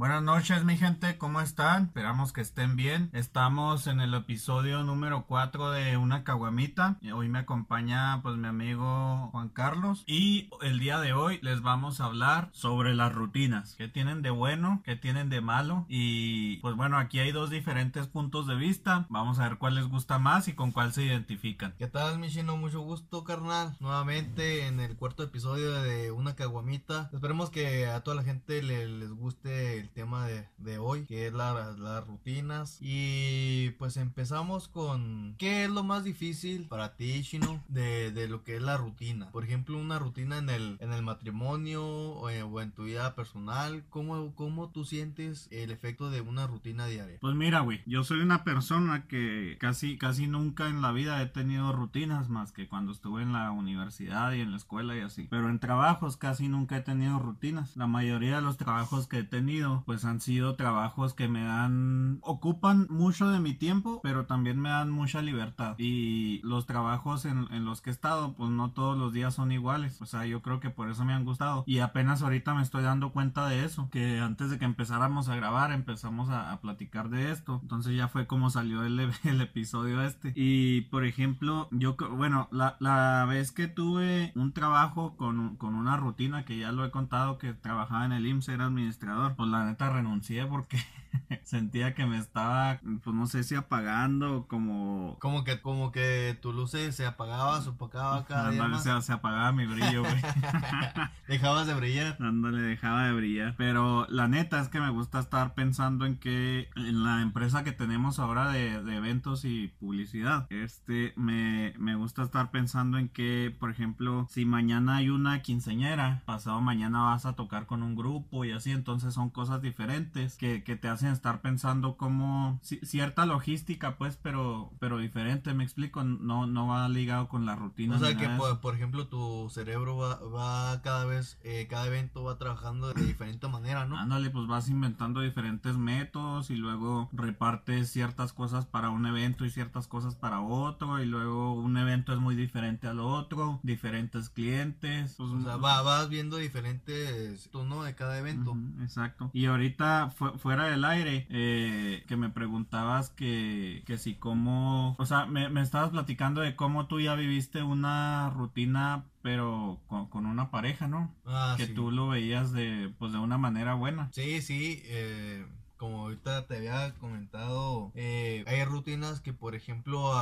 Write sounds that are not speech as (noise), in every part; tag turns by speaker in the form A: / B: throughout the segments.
A: Buenas noches mi gente, ¿cómo están? Esperamos que estén bien. Estamos en el episodio número 4 de Una Caguamita. Hoy me acompaña pues mi amigo Juan Carlos y el día de hoy les vamos a hablar sobre las rutinas. ¿Qué tienen de bueno? ¿Qué tienen de malo? Y pues bueno, aquí hay dos diferentes puntos de vista. Vamos a ver cuál les gusta más y con cuál se identifican.
B: ¿Qué tal Michino? Mucho gusto carnal. Nuevamente en el cuarto episodio de Una Caguamita. Esperemos que a toda la gente les guste el tema de, hoy, que es las rutinas. Y pues empezamos con ¿qué es lo más difícil para ti, Shino? De, de lo que es la rutina. Por ejemplo, una rutina en el, en el matrimonio o en, tu vida personal. ¿Cómo, ¿Cómo tú sientes el efecto de una rutina diaria?
A: Pues mira, güey, yo soy una persona que casi, casi nunca en la vida he tenido rutinas más que cuando estuve en la universidad y en la escuela y así. Pero en trabajos casi nunca he tenido rutinas. La mayoría de los trabajos que he tenido pues han sido trabajos que me dan, ocupan mucho de mi tiempo, pero también me dan mucha libertad. Y los trabajos en, los que he estado, pues no todos los días son iguales. O sea, yo creo que por eso me han gustado. Y apenas ahorita me estoy dando cuenta de eso, que antes de que empezáramos a grabar, empezamos a, platicar de esto. Entonces ya fue como salió el, (laughs) episodio este. Y por ejemplo, yo, bueno, la, la vez que tuve un trabajo con, con una rutina que ya lo he contado, que trabajaba en el IMSS, era administrador, pues la neta renuncié porque (laughs) sentía que me estaba, pues no sé si apagando como...
B: Como que, como que tu luz se apagaba, se apagaba cada día más.
A: Se, se, apagaba mi brillo, güey. (laughs)
B: Dejabas de brillar.
A: Ándale, dejaba de brillar. Pero la neta es que me gusta estar pensando en que en la empresa que tenemos ahora de, de eventos y publicidad, este, me, me gusta estar pensando en que, por ejemplo, si mañana hay una quinceñera, pasado mañana vas a tocar con un grupo y así, entonces son cosas diferentes que, que te hacen estar pensando como cierta logística, pues, pero, pero diferente, me explico, no, no va ligado con la rutina.
B: O sea que, por, ejemplo, tu cerebro va, va cada vez, eh, cada evento va trabajando de diferente manera, ¿no?
A: Ándale, pues vas inventando diferentes métodos y luego repartes ciertas cosas para un evento y ciertas cosas para otro y luego un evento es muy diferente al otro, diferentes clientes.
B: Pues, o sea, vas viendo diferentes tono de cada evento.
A: exacto. Y ahorita fuera del aire, eh, que me preguntabas que, que si cómo, o sea, me, me estabas platicando de cómo tú ya viviste una rutina pero con, una pareja, ¿no? Ah, que tú lo veías de, pues de una manera buena.
B: Sí, sí, eh, como ahorita te había comentado, eh, hay rutinas que, por ejemplo,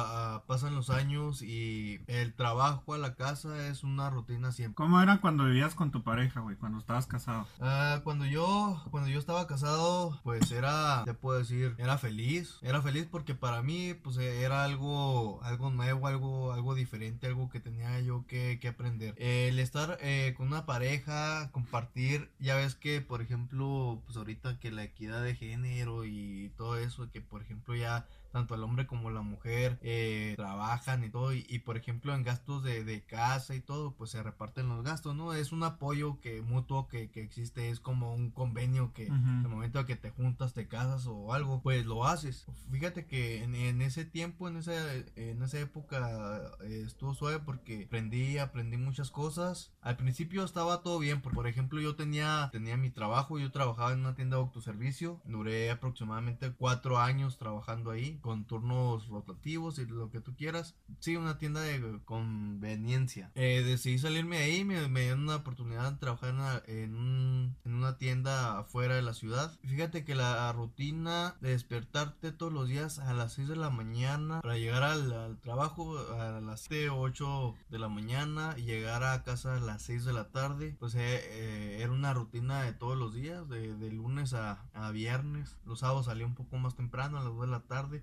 B: pasan los años y el trabajo a la casa es una rutina siempre.
A: ¿Cómo era cuando vivías con tu pareja, güey? Cuando estabas casado.
B: Ah, cuando yo, cuando yo estaba casado, pues era, te puedo decir, era feliz. Era feliz porque para mí, pues era algo, algo nuevo, algo, algo diferente, algo que tenía yo que, que aprender. el estar eh, con una pareja, compartir, ya ves que, por ejemplo, pues ahorita que la equidad de género y todo eso, que por ejemplo ya tanto el hombre como la mujer eh, trabajan y todo, y, por ejemplo en gastos de, de, casa y todo, pues se reparten los gastos, ¿no? Es un apoyo que mutuo que, que existe, es como un convenio que en el momento que te juntas, te casas o algo, pues lo haces. Fíjate que en, en ese tiempo, en esa, en esa época eh, estuvo suave porque aprendí, aprendí muchas cosas. Al principio estaba todo bien, por, por ejemplo yo tenía, tenía mi trabajo, yo trabajaba en una tienda de autoservicio, duré aproximadamente cuatro años trabajando ahí con turnos rotativos y lo que tú quieras. Sí, una tienda de conveniencia. Eh, decidí salirme ahí, me, me dieron una oportunidad de trabajar en, una tienda afuera de la ciudad. Fíjate que la rutina de despertarte todos los días a las 6 de la mañana para llegar al, trabajo a las 7 o 8 de la mañana y llegar a casa a las 6 de la tarde, pues eh, eh, era una rutina de todos los días, de, lunes a, a viernes. Los sábados salía un poco más temprano, a las 2 de la tarde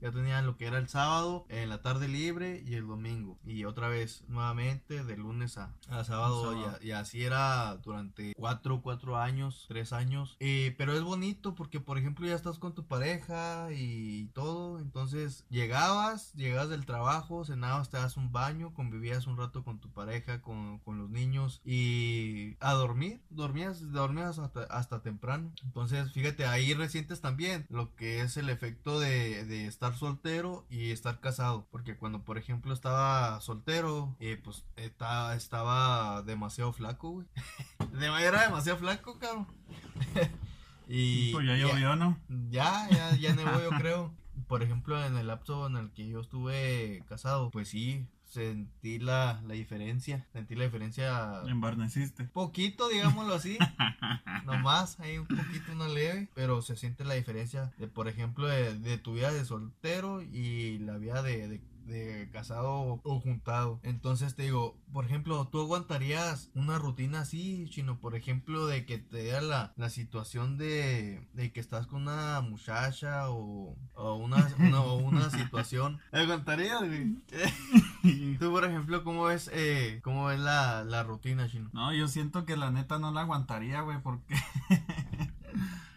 B: ya tenía lo que era el sábado, en la tarde libre y el domingo. Y otra vez, nuevamente, de lunes a, sábado. Y, así era durante cuatro, cuatro años, tres años. Eh, pero es bonito porque, por ejemplo, ya estás con tu pareja y todo. Entonces, llegabas, llegabas del trabajo, cenabas, te das un baño, convivías un rato con tu pareja, con, los niños y a dormir. Dormías, dormías hasta, hasta temprano. Entonces, fíjate, ahí recientes también lo que es el efecto de, de estar soltero y estar casado. Porque cuando, por ejemplo, estaba soltero, eh, pues estaba, estaba demasiado flaco, güey. (laughs) era demasiado flaco, cabrón. (laughs) Y,
A: Pues ya llovió, ¿no?
B: Ya, ya, ya nevó, yo creo. Por ejemplo, en el lapso en el que yo estuve casado, pues sí, sentí la, la diferencia. Sentí la diferencia.
A: Embarneciste.
B: Poquito, digámoslo así. (laughs) Nomás, hay un poquito, una leve. Pero se siente la diferencia de, por ejemplo, de, de tu vida de soltero y la vida de, de- de casado o juntado. Entonces te digo, por ejemplo, ¿tú aguantarías una rutina así, chino? Por ejemplo, de que te da la, la situación de, de que estás con una muchacha o, o una, (laughs) una, una situación. ¿Aguantarías, güey? (laughs) Tú, por ejemplo, ¿cómo ves, eh, cómo ves la, la rutina, chino?
A: No, yo siento que la neta no la aguantaría, güey, porque... (laughs)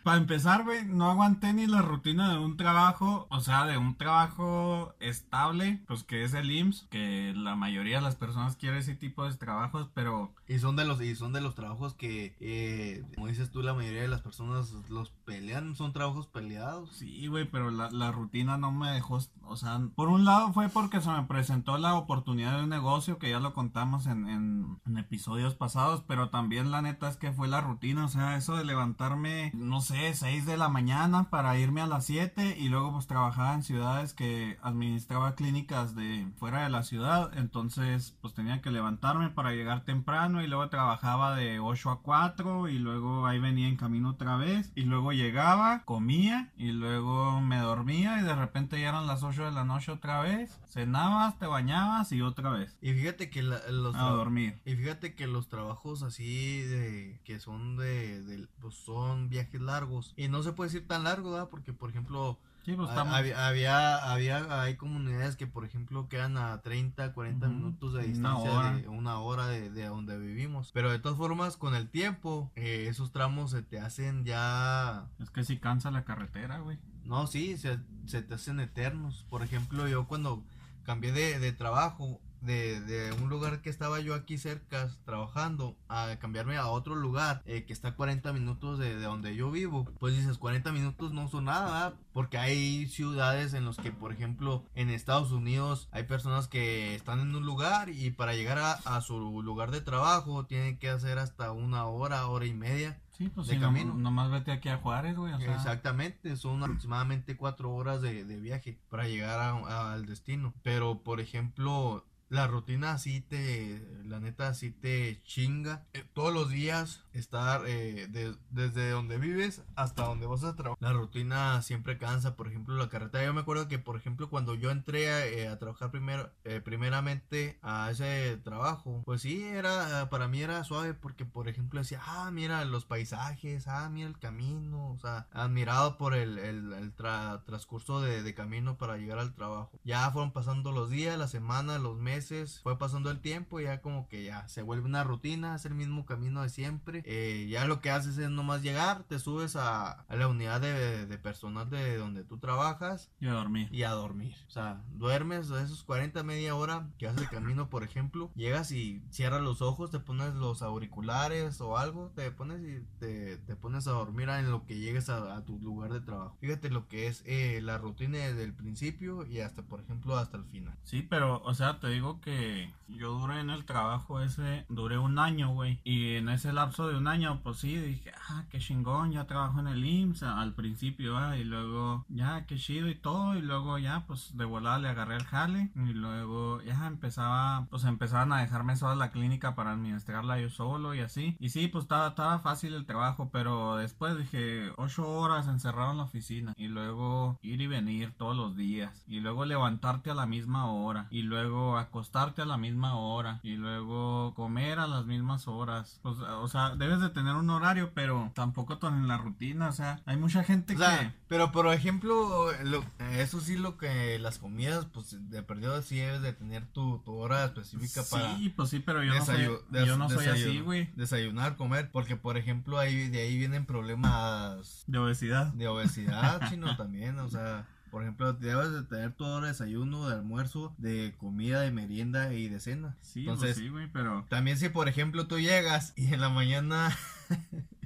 A: Para empezar, güey, no aguanté ni la rutina de un trabajo, o sea, de un trabajo estable, pues que es el IMSS, que la mayoría de las personas quiere ese tipo de trabajos, pero
B: Y son de los, y son de los trabajos que, eh, como dices tú, la mayoría de las personas los pelean, son trabajos peleados.
A: sí, güey, pero la, la rutina no me dejó, o sea, por un lado fue porque se me presentó la oportunidad de un negocio, que ya lo contamos en, en, episodios pasados, pero también la neta es que fue la rutina, o sea, eso de levantarme, no sé, 6 de la mañana para irme a las 7 y luego pues trabajaba en ciudades que administraba clínicas de fuera de la ciudad, entonces pues tenía que levantarme para llegar temprano y luego trabajaba de 8 a 4 y luego ahí venía en camino otra vez y luego llegaba, comía y luego me dormía y de repente ya eran las 8 de la noche otra vez, cenabas, te bañabas y otra vez
B: Y fíjate que la- los
A: a dormir.
B: y fíjate que los trabajos así de que son de, de- pues son viajes largos y no se puede decir tan largo, ¿verdad? Porque por ejemplo
A: Sí, pues
B: ha-
A: estamos...
B: había, había había hay comunidades que por ejemplo quedan a 30, 40
A: Ujú.
B: minutos de
A: Una
B: distancia
A: hora.
B: de una hora de, de donde vivimos. Pero de todas formas con el tiempo eh, esos tramos se te hacen ya
A: Es que sí cansa la carretera, güey.
B: No, sí, se, se te hacen eternos. Por ejemplo, yo cuando cambié de, de trabajo, de, de un lugar que estaba yo aquí cerca trabajando, a cambiarme a otro lugar eh, que está a 40 minutos de, de donde yo vivo, pues dices, 40 minutos no son nada, ¿verdad? Porque hay ciudades en los que, por ejemplo, en Estados Unidos hay personas que están en un lugar y para llegar a, a su lugar de trabajo tienen que hacer hasta una hora, hora y media.
A: Sí, pues
B: De
A: no-
B: camino.
A: nomás vete aquí a Juárez, güey. O sea,
B: Exactamente, son aproximadamente cuatro horas de, de viaje para llegar a- a- al destino. Pero, por ejemplo, la rutina así te, la neta así te chinga. Eh, todos los días estar eh, de- desde donde vives hasta donde vas a trabajar. La rutina siempre cansa, por ejemplo, la carretera. Yo me acuerdo que, por ejemplo, cuando yo entré a, eh, trabajar primero, primeramente a ese trabajo, pues sí, era, para mí era suave porque, por ejemplo, decía, ah, mira los paisajes, ah, mira el camino, o sea, admirado por el, el- tra- transcurso de, de camino para llegar al trabajo. Ya fueron pasando los días, las semanas, los meses, fue pasando el tiempo, y ya como que ya se vuelve una rutina, es el mismo camino de siempre. Eh, ya lo que haces es nomás llegar, te subes a, a la unidad de, de personal de donde tú trabajas
A: y a dormir.
B: y a dormir. O sea, duermes esos 40, media hora que haces el camino, por ejemplo, llegas y cierras los ojos, te pones los auriculares o algo, te pones y te, te pones a dormir en lo que llegues a, a tu lugar de trabajo. Fíjate lo que es eh, la rutina desde el principio y hasta, por ejemplo, hasta el final.
A: Sí, pero, o sea, te digo que yo duré en el trabajo ese, duré un año, güey. Y en ese lapso de un año, pues sí, dije, ah, qué chingón, ya trabajo en el IMSS al principio, ah, y luego, ya, qué chido y todo. Y luego ya, pues de volada le agarré el jale. Y luego ya empezaba, pues empezaban a dejarme sola la clínica para administrarla yo solo y así. Y sí, pues estaba, estaba fácil el trabajo, pero después dije, ocho horas encerrado en la oficina. Y luego ir y venir todos los días. Y luego levantarte a la misma hora. Y luego acostarte a la misma hora. Y luego comer a las mismas horas. O sea, debes de tener un horario, pero tampoco tan en la rutina. O sea, hay mucha gente
B: O sea,
A: que...
B: pero por ejemplo, lo- eso sí lo que las comidas, pues de perdido sí debes de tener tu, tu hora específica para...
A: Sí, pues sí, pero yo no soy, yo no así, güey.
B: Desayunar, comer, porque por ejemplo ahí de ahí vienen problemas
A: De obesidad.
B: de obesidad, chino también, o sea, por ejemplo, debes de tener hora de desayuno, de almuerzo, de comida, de merienda y de cena.
A: Sí,
B: Entonces,
A: pues sí, güey, pero...
B: también si por ejemplo tú llegas y en la mañana (laughs)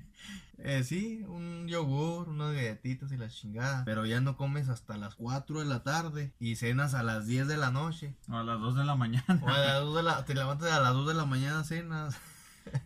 B: Eh, sí, un yogur, unas galletitas y la chingada. Pero ya no comes hasta las 4 de la tarde y cenas a las 10 de la noche.
A: O a las 2 de la mañana.
B: O a las (laughs) 2 de la, te levantas a las 2 de la mañana, cenas.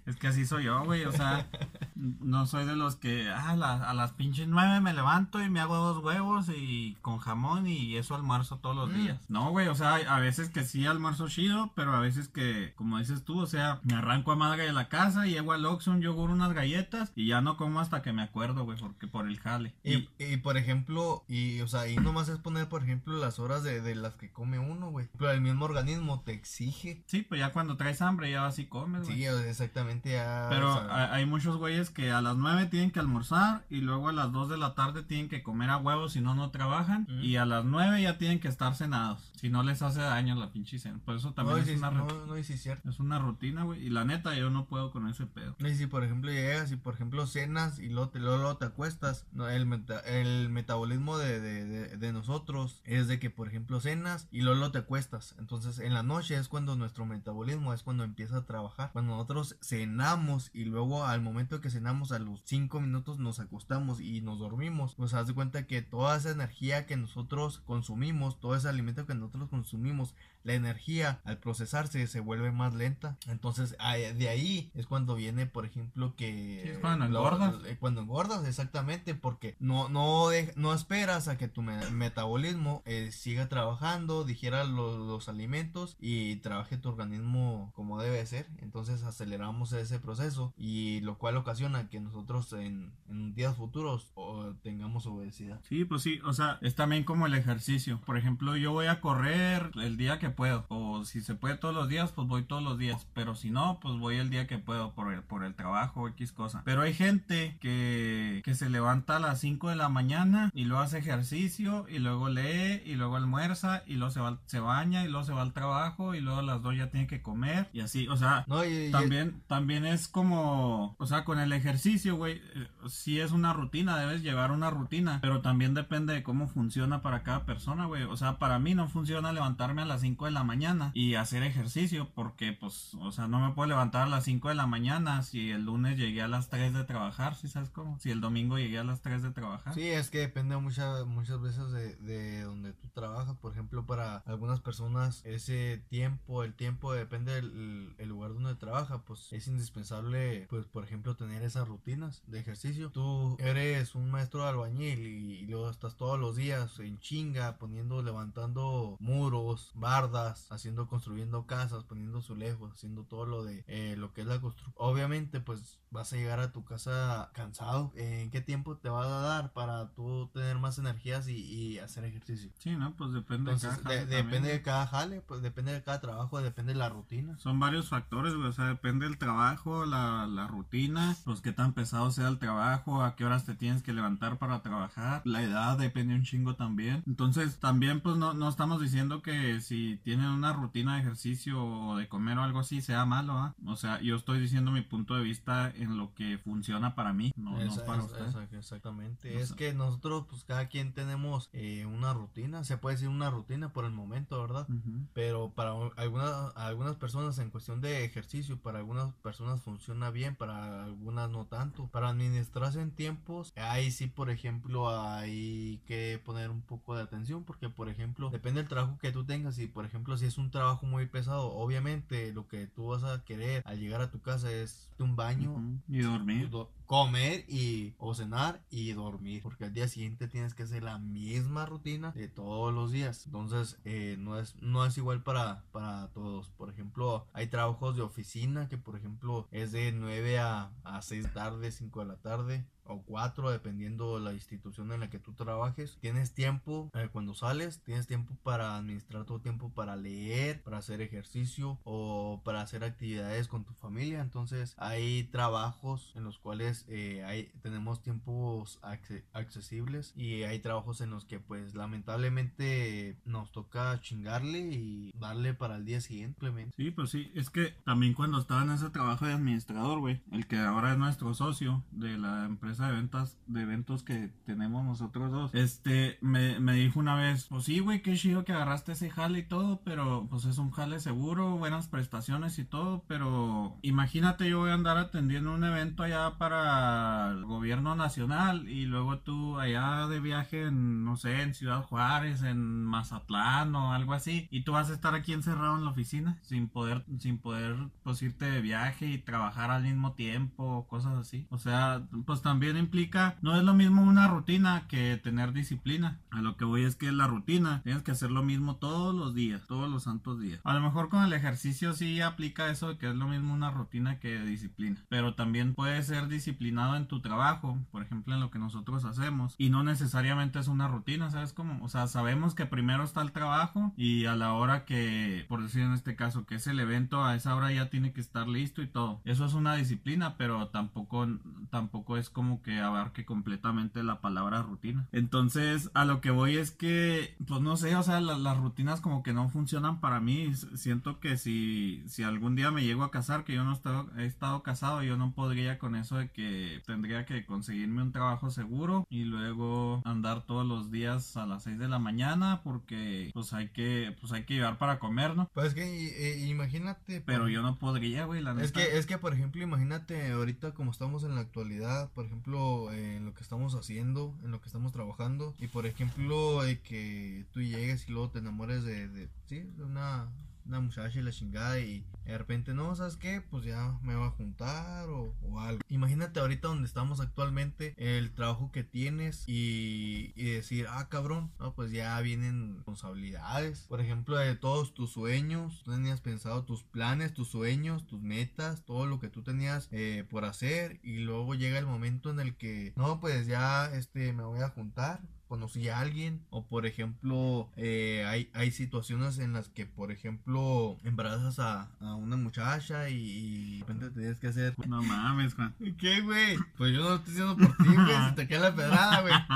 A: Es que así soy yo, güey, o sea, no soy de los que ah, la- a las pinches nueve me levanto y me hago dos huevos y con jamón y eso almuerzo todos los
B: Mm.
A: días. No, güey, o sea, a veces que sí almuerzo chido, pero a veces que, como dices tú, o sea, me arranco a madre de la casa, llego al Oxxo, un yogur, unas galletas y ya no como hasta que me acuerdo, güey, porque por el jale.
B: Y, y, por ejemplo, y o sea, y nomás es poner, por ejemplo, las horas de, de las que come uno, güey. Pero el mismo organismo te exige.
A: Sí, pues ya cuando traes hambre ya vas y comes, güey.
B: Sí, exactamente. Ya,
A: Pero
B: o sea,
A: ha- hay muchos güeyes que a las 9 tienen que almorzar y luego a las 2 de la tarde tienen que comer a huevos si no, no trabajan. Y a las 9 ya tienen que estar cenados. Si no les hace daño la pinche cena. Por eso también
B: no,
A: es,
B: sí,
A: una,
B: no, no, sí es cierto.
A: es una rutina, güey. Y la neta, yo no puedo con ese pedo.
B: Y si por ejemplo llegas y por ejemplo cenas y luego te, luego, luego te acuestas, no, el, meta- el metabolismo de, de, de, de nosotros es de que por ejemplo cenas y luego, luego te acuestas. Entonces en la noche es cuando nuestro metabolismo es cuando empieza a trabajar. Cuando nosotros cenamos y luego al momento que cenamos a los 5 minutos nos acostamos y nos dormimos, pues haz de cuenta que toda esa energía que nosotros consumimos, todo ese alimento que nosotros consumimos, la energía al procesarse se vuelve más lenta. Entonces de ahí es cuando viene, por ejemplo, que...
A: Sí, es cuando
B: lo-
A: engordas.
B: eh, cuando engordas, exactamente, porque no, no, no esperas a que tu me- metabolismo eh, siga trabajando, digiera lo- los alimentos y trabaje tu organismo como debe ser. Entonces aceleramos ese proceso y lo cual ocasiona que nosotros en, en días futuros o, tengamos obesidad.
A: Sí, pues sí, o sea, es también como el ejercicio. Por ejemplo, yo voy a correr el día que puedo. O si se puede todos los días, pues voy todos los días. Pero si no, pues voy el día que puedo por el, por el trabajo o X cosa. Pero hay gente que, que se levanta a las 5 de la mañana y luego hace ejercicio y luego lee y luego almuerza y luego se, va, se baña y luego se va al trabajo y luego a las 2 ya tiene que comer y así. O sea,
B: No, y- y-
A: también, también es como, o sea, con el ejercicio, güey, eh, sí es una rutina, debes llevar una rutina, pero también depende de cómo funciona para cada persona, güey. O sea, para mí no funciona levantarme a las 5 de la mañana y hacer ejercicio porque, pues, o sea, no me puedo levantar a las 5 de la mañana si el lunes llegué a las 3 de trabajar, ¿sí sabes cómo? Si el domingo llegué a las 3 de trabajar.
B: Sí, es que depende muchas muchas veces de, de donde tú trabajas. Por ejemplo, para algunas personas ese tiempo, el tiempo depende del el lugar donde trabaja, pues es indispensable, pues por ejemplo, tener esas rutinas de ejercicio. Tú eres un maestro de albañil y, y luego estás todos los días en chinga, poniendo, levantando muros, bardas, haciendo, construyendo casas, poniendo azulejos, haciendo todo lo de eh, lo que es la construcción. Obviamente, pues vas a llegar a tu casa cansado. ¿En qué tiempo te va a dar para tú tener más energías y, y hacer ejercicio?
A: Sí, ¿no? Pues depende
B: Entonces,
A: de cada jale
B: depende de cada jale, pues depende de cada trabajo, depende de la rutina.
A: Son varios factores, güey. O sea, depende del trabajo, la, la rutina, pues qué tan pesado sea el trabajo, a qué horas te tienes que levantar para trabajar. La edad depende un chingo también. Entonces, también, pues no, no estamos diciendo que si tienen una rutina de ejercicio o de comer o algo así sea malo, ¿ah? O sea, yo estoy diciendo mi punto de vista en lo que funciona para mí, no,
B: Esa-
A: no para
B: esa-
A: usted.
B: esa- exactamente. Es que nosotros, pues cada quien tenemos eh, una rutina, se puede decir una rutina por el momento, ¿verdad? Pero para algunas, algunas personas en cuestión de ejercicio, para algunas personas funciona bien, para algunas no tanto. Para administrarse en tiempos, ahí sí, por ejemplo, hay que poner un poco de atención porque, por ejemplo, depende del trabajo que tú tengas y, por ejemplo, si es un trabajo muy pesado, obviamente lo que tú vas a querer al llegar a tu casa es un baño,
A: Ujú. Y dormir.
B: do- comer y o cenar y dormir porque al día siguiente tienes que hacer la misma rutina de todos los días entonces eh, no es no es igual para para todos por ejemplo hay trabajos de oficina que por ejemplo es de 9 a, a 6 de tarde 5 de la tarde o 4 dependiendo la institución en la que tú trabajes tienes tiempo eh, cuando sales tienes tiempo para administrar tu tiempo para leer para hacer ejercicio o para hacer actividades con tu familia entonces hay trabajos en los cuales eh, hay, tenemos tiempos acce- accesibles y hay trabajos en los que pues lamentablemente nos toca chingarle y darle para el día siguiente.
A: Sí, pues sí, es que también cuando estaba en ese trabajo de administrador, güey, el que ahora es nuestro socio de la empresa de ventas, de eventos que tenemos nosotros dos, este, me, me dijo una vez, pues sí, güey, qué chido que agarraste ese jale y todo, pero pues es un jale seguro, buenas prestaciones y todo, pero imagínate yo voy a andar atendiendo un evento allá para el gobierno nacional y luego tú allá de viaje en, no sé, en Ciudad Juárez, en Mazatlán o algo así, y tú vas a estar aquí encerrado en la oficina sin poder, sin poder, pues irte de viaje y trabajar al mismo tiempo, cosas así. O sea, pues también implica, no es lo mismo una rutina que tener disciplina. A lo que voy es que la rutina, tienes que hacer lo mismo todos los días, todos los santos días. A lo mejor con el ejercicio sí aplica eso de que es lo mismo una rutina que disciplina. Pero también puedes ser disciplinado en tu trabajo, por ejemplo en lo que nosotros hacemos. Y no necesariamente es una rutina, ¿sabes cómo? O sea, sabemos que primero está el trabajo y a la hora que, por decir en este caso, que es el evento, a esa hora ya tiene que estar listo y todo. Eso es una disciplina, pero tampoco, tampoco es como que abarque completamente la palabra rutina. Entonces, a lo que voy es que, pues no sé, o sea, las rutinas como que no funcionan para mí. Siento que si, si algún día me llego a casar, que yo no he estado casado, yo no podría con eso de que tendría que conseguirme un trabajo seguro y luego andar todos los días a las 6 de la mañana porque pues hay que, pues hay que llevar para comer, ¿no?
B: Pues es que eh, imagínate.
A: Pero yo no podría, güey, la
B: Es que, es que, por ejemplo, imagínate ahorita como estamos en la actualidad, por ejemplo, en lo que estamos haciendo, en lo que estamos trabajando, y por ejemplo, que tú llegues y luego te enamores de, de sí, de una una muchacha y la chingada y de repente, no, ¿sabes qué? Pues ya me va a juntar o, algo. Imagínate ahorita donde estamos actualmente, el trabajo que tienes y, y, decir, ah, cabrón, no, pues ya vienen responsabilidades. Por ejemplo, de todos tus sueños, tú tenías pensado tus planes, tus sueños, tus metas, todo lo que tú tenías eh, por hacer y luego llega el momento en el que, no, pues ya este, me voy a juntar conocí a alguien o por ejemplo eh, hay, hay situaciones en las que por ejemplo embarazas a, a una muchacha y, de repente tienes que hacer (laughs)
A: no mames Juan.
B: ¿qué güey? pues yo no estoy diciendo por ti güey si te queda la pedrada güey. (laughs)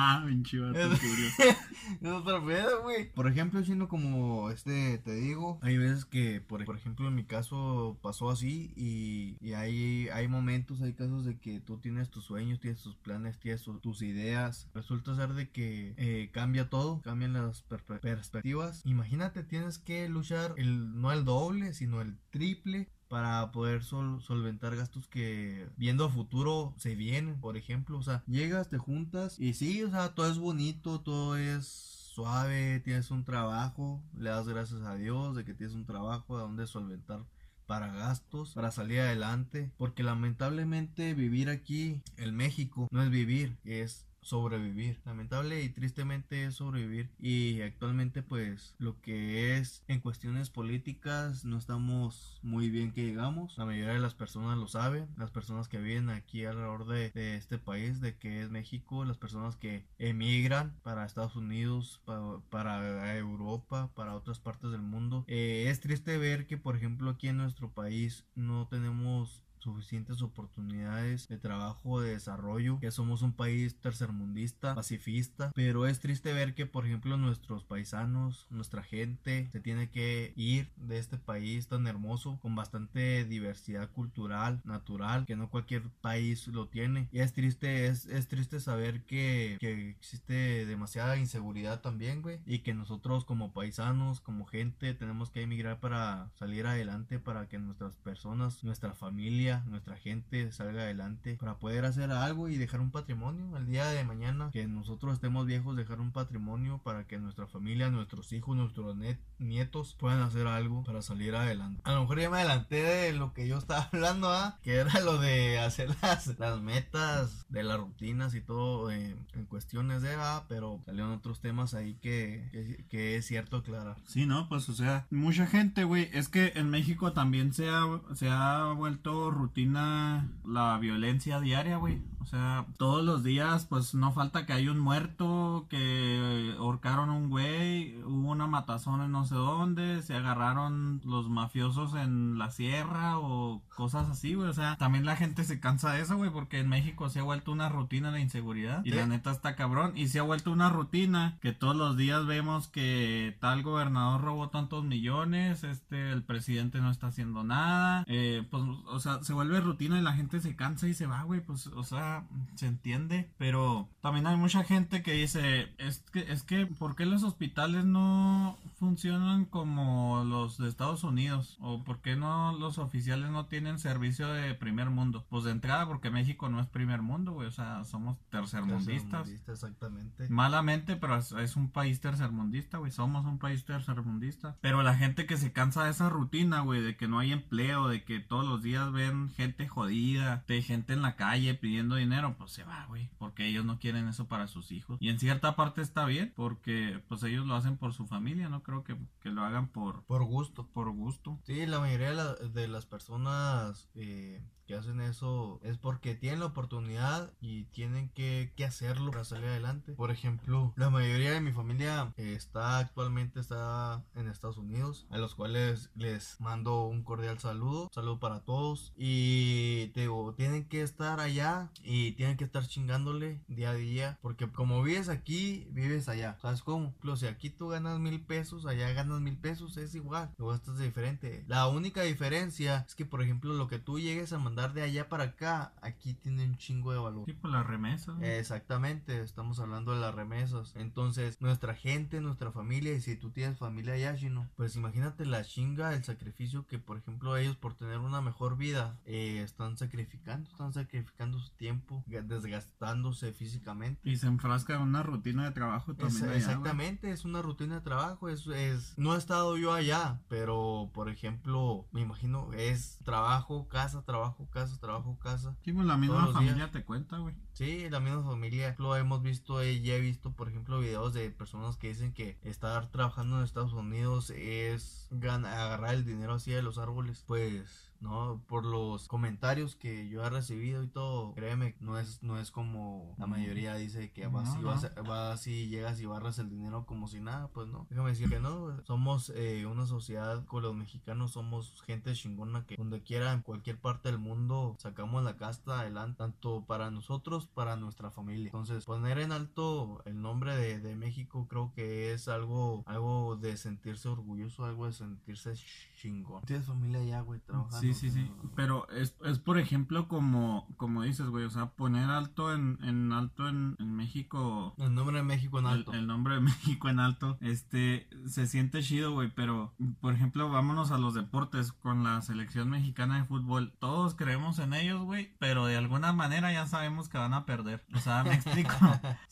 B: Es (laughs) otro pedo güey. Por ejemplo siendo como este te digo hay veces que por, por ejemplo en mi caso pasó así y, y hay, hay momentos hay casos de que tú tienes tus sueños tienes tus planes tienes tus ideas. Resulta ser de que eh, cambia todo, cambian las perspectivas. Imagínate, tienes que luchar el, no el doble, sino el triple para poder solventar gastos que viendo a futuro se vienen, por ejemplo, o sea, llegas, te juntas y sí, o sea, todo es bonito, todo es suave, tienes un trabajo, le das gracias a Dios de que tienes un trabajo de donde solventar para gastos, para salir adelante, porque lamentablemente vivir aquí en México no es vivir, es sobrevivir. Lamentable y tristemente es sobrevivir. Y actualmente pues lo que es en cuestiones políticas no estamos muy bien que llegamos. La mayoría de las personas lo saben. Las personas que viven aquí alrededor de, este país, de que es México. Las personas que emigran para Estados Unidos, para, Europa, para otras partes del mundo. Eh, es triste ver que por ejemplo aquí en nuestro país no tenemos suficientes oportunidades de trabajo, de desarrollo, que somos un país tercermundista, pacifista, pero es triste ver que por ejemplo nuestros paisanos, nuestra gente se tiene que ir de este país tan hermoso con bastante diversidad cultural, natural, que no cualquier país lo tiene. Y es triste, es, es triste saber que, que existe demasiada inseguridad también, güey, y que nosotros como paisanos, como gente, tenemos que emigrar para salir adelante, para que nuestras personas, nuestra familia, nuestra gente salga adelante para poder hacer algo y dejar un patrimonio al día de mañana. Que nosotros estemos viejos dejar un patrimonio para que nuestra familia nuestros hijos nuestros nietos puedan hacer algo para salir adelante. A lo mejor ya me adelanté de lo que yo estaba (laughs) hablando ¿ah? que era lo de hacer las, las metas de las rutinas y todo en cuestiones de ah, pero salieron otros temas ahí que, que, es cierto aclarar.
A: Sí no pues o sea mucha gente güey es que en México también se ha, se ha vuelto rutina la violencia diaria, güey. O sea, todos los días, pues no falta que haya un muerto que ahorcaron un güey, hubo una matazón en no sé dónde, se agarraron los mafiosos en la sierra o cosas así, güey. O sea, también la gente se cansa de eso, güey, porque en México se ha vuelto una rutina de inseguridad y la neta está cabrón. Y se ha vuelto una rutina que todos los días vemos que tal gobernador robó tantos millones, este, el presidente no está haciendo nada, eh, pues, o sea, se vuelve rutina y la gente se cansa y se va, güey, pues, o sea, se entiende, pero también hay mucha gente que dice, es que, es que, ¿por qué los hospitales no funcionan como los de Estados Unidos? ¿O por qué no los oficiales no tienen servicio de primer mundo? Pues de entrada, porque México no es primer mundo, güey, o sea, somos tercermundistas.
B: Tercermundista, exactamente.
A: Malamente, pero es, es un país tercermundista, güey, somos un país tercermundista. Pero la gente que se cansa de esa rutina, güey, de que no hay empleo, de que todos los días ven gente jodida, de gente en la calle pidiendo dinero, pues se va, güey, porque ellos no quieren eso para sus hijos. Y en cierta parte está bien, porque pues ellos lo hacen por su familia, no creo que, que lo hagan por,
B: Por gusto.
A: por gusto.
B: Sí, la mayoría de, la- de las personas eh, que hacen eso es porque tienen la oportunidad y tienen que, que hacerlo para salir adelante. Por ejemplo, la mayoría de mi familia eh, está actualmente está en Estados Unidos, a los cuales les mando un cordial saludo, saludo para todos y te digo, tienen que estar allá y tienen que estar chingándole día a día porque como vives aquí, vives allá. ¿Sabes cómo? Ejemplo, si aquí tú ganas mil pesos, allá ganas mil pesos, es igual. Luego esto es diferente. La única diferencia es que, por ejemplo, lo que tú llegues a mandar de allá para acá, aquí tiene un chingo de valor.
A: Tipo la remesa. güey.
B: Exactamente, estamos hablando de las remesas. Entonces, nuestra gente, nuestra familia, y si tú tienes familia allá, Shino, pues imagínate la chinga, el sacrificio que, por ejemplo, ellos por tener una mejor vida eh, están sacrificando, están sacrificando su tiempo, ga- desgastándose físicamente.
A: Y se enfrasca en una rutina de trabajo
B: Es-
A: también. güey.
B: exactamente, es una rutina de trabajo, es, es, no he estado yo allá, pero por ejemplo, me imagino, es trabajo, casa, trabajo, casa, trabajo, casa.
A: Sí, pues la misma familia
B: días.
A: te cuenta, güey.
B: Sí, la misma familia. Lo hemos visto, eh, ya he visto, por ejemplo, videos de personas que dicen que estar trabajando en Estados Unidos es gan- agarrar el dinero así de los árboles. Pues no, por los comentarios que yo he recibido y todo, créeme, no es, no es como la mayoría dice que vas,
A: No,
B: vas, vas y llegas y barras el dinero como si nada, pues no. Déjame decir que no, somos eh, una sociedad con los mexicanos, somos gente chingona que donde quiera, en cualquier parte del mundo, sacamos la casta adelante, tanto para nosotros, para nuestra familia. Entonces, poner en alto el nombre de, de México creo que es algo, algo de sentirse orgulloso, algo de sentirse chingón. Tienes familia allá, güey, trabajando.
A: Sí, sí, sí.
B: pero-
A: Pero es, es por ejemplo como, como dices, güey, o sea, poner alto en, en alto en, en México.
B: El nombre de México en
A: El,
B: alto.
A: el nombre de (laughs) México en alto, este, se siente chido, güey, pero, por ejemplo, vámonos a los deportes con la selección mexicana de fútbol. Todos creemos en ellos, güey, pero de alguna manera ya sabemos que van a perder. O sea, me explico. (laughs)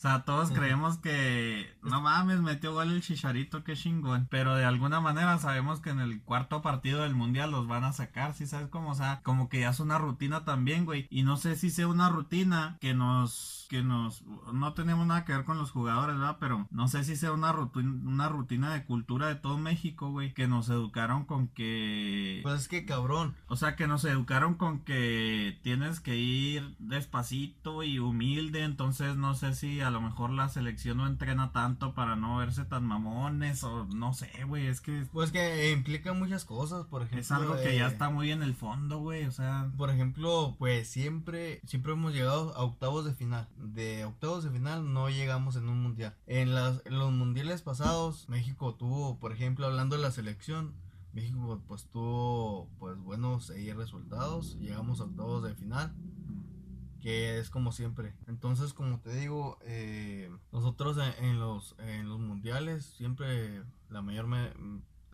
A: O sea, todos creemos que, no mames, metió gol el chicharito, qué chingón. Pero de alguna manera sabemos que en el cuarto partido del mundial los van a sacar, ¿sí sabes cómo? O sea, como que ya es una rutina también, güey. Y no sé si sea una rutina que nos, que nos, no tenemos nada que ver con los jugadores, ¿verdad? Pero no sé si sea una rutina, una rutina de cultura de todo México, güey, que nos educaron con que...
B: Pues es que cabrón.
A: O sea, que nos educaron con que tienes que ir despacito y humilde, entonces no sé si a lo mejor la selección no entrena tanto para no verse tan mamones o no sé, güey, es que
B: Pues que implica muchas cosas, por ejemplo.
A: es algo que ya
B: eh,
A: está muy en el fondo, güey, o sea,
B: Por ejemplo, pues siempre, siempre hemos llegado a octavos de final. De octavos de final no llegamos en un mundial. En, las, los mundiales pasados, México tuvo, por ejemplo, hablando de la selección, México pues tuvo pues buenos ahí resultados. Llegamos a octavos de final. Que es como siempre. Entonces, como te digo, eh, nosotros en, en los, en los mundiales siempre, la mayor, me-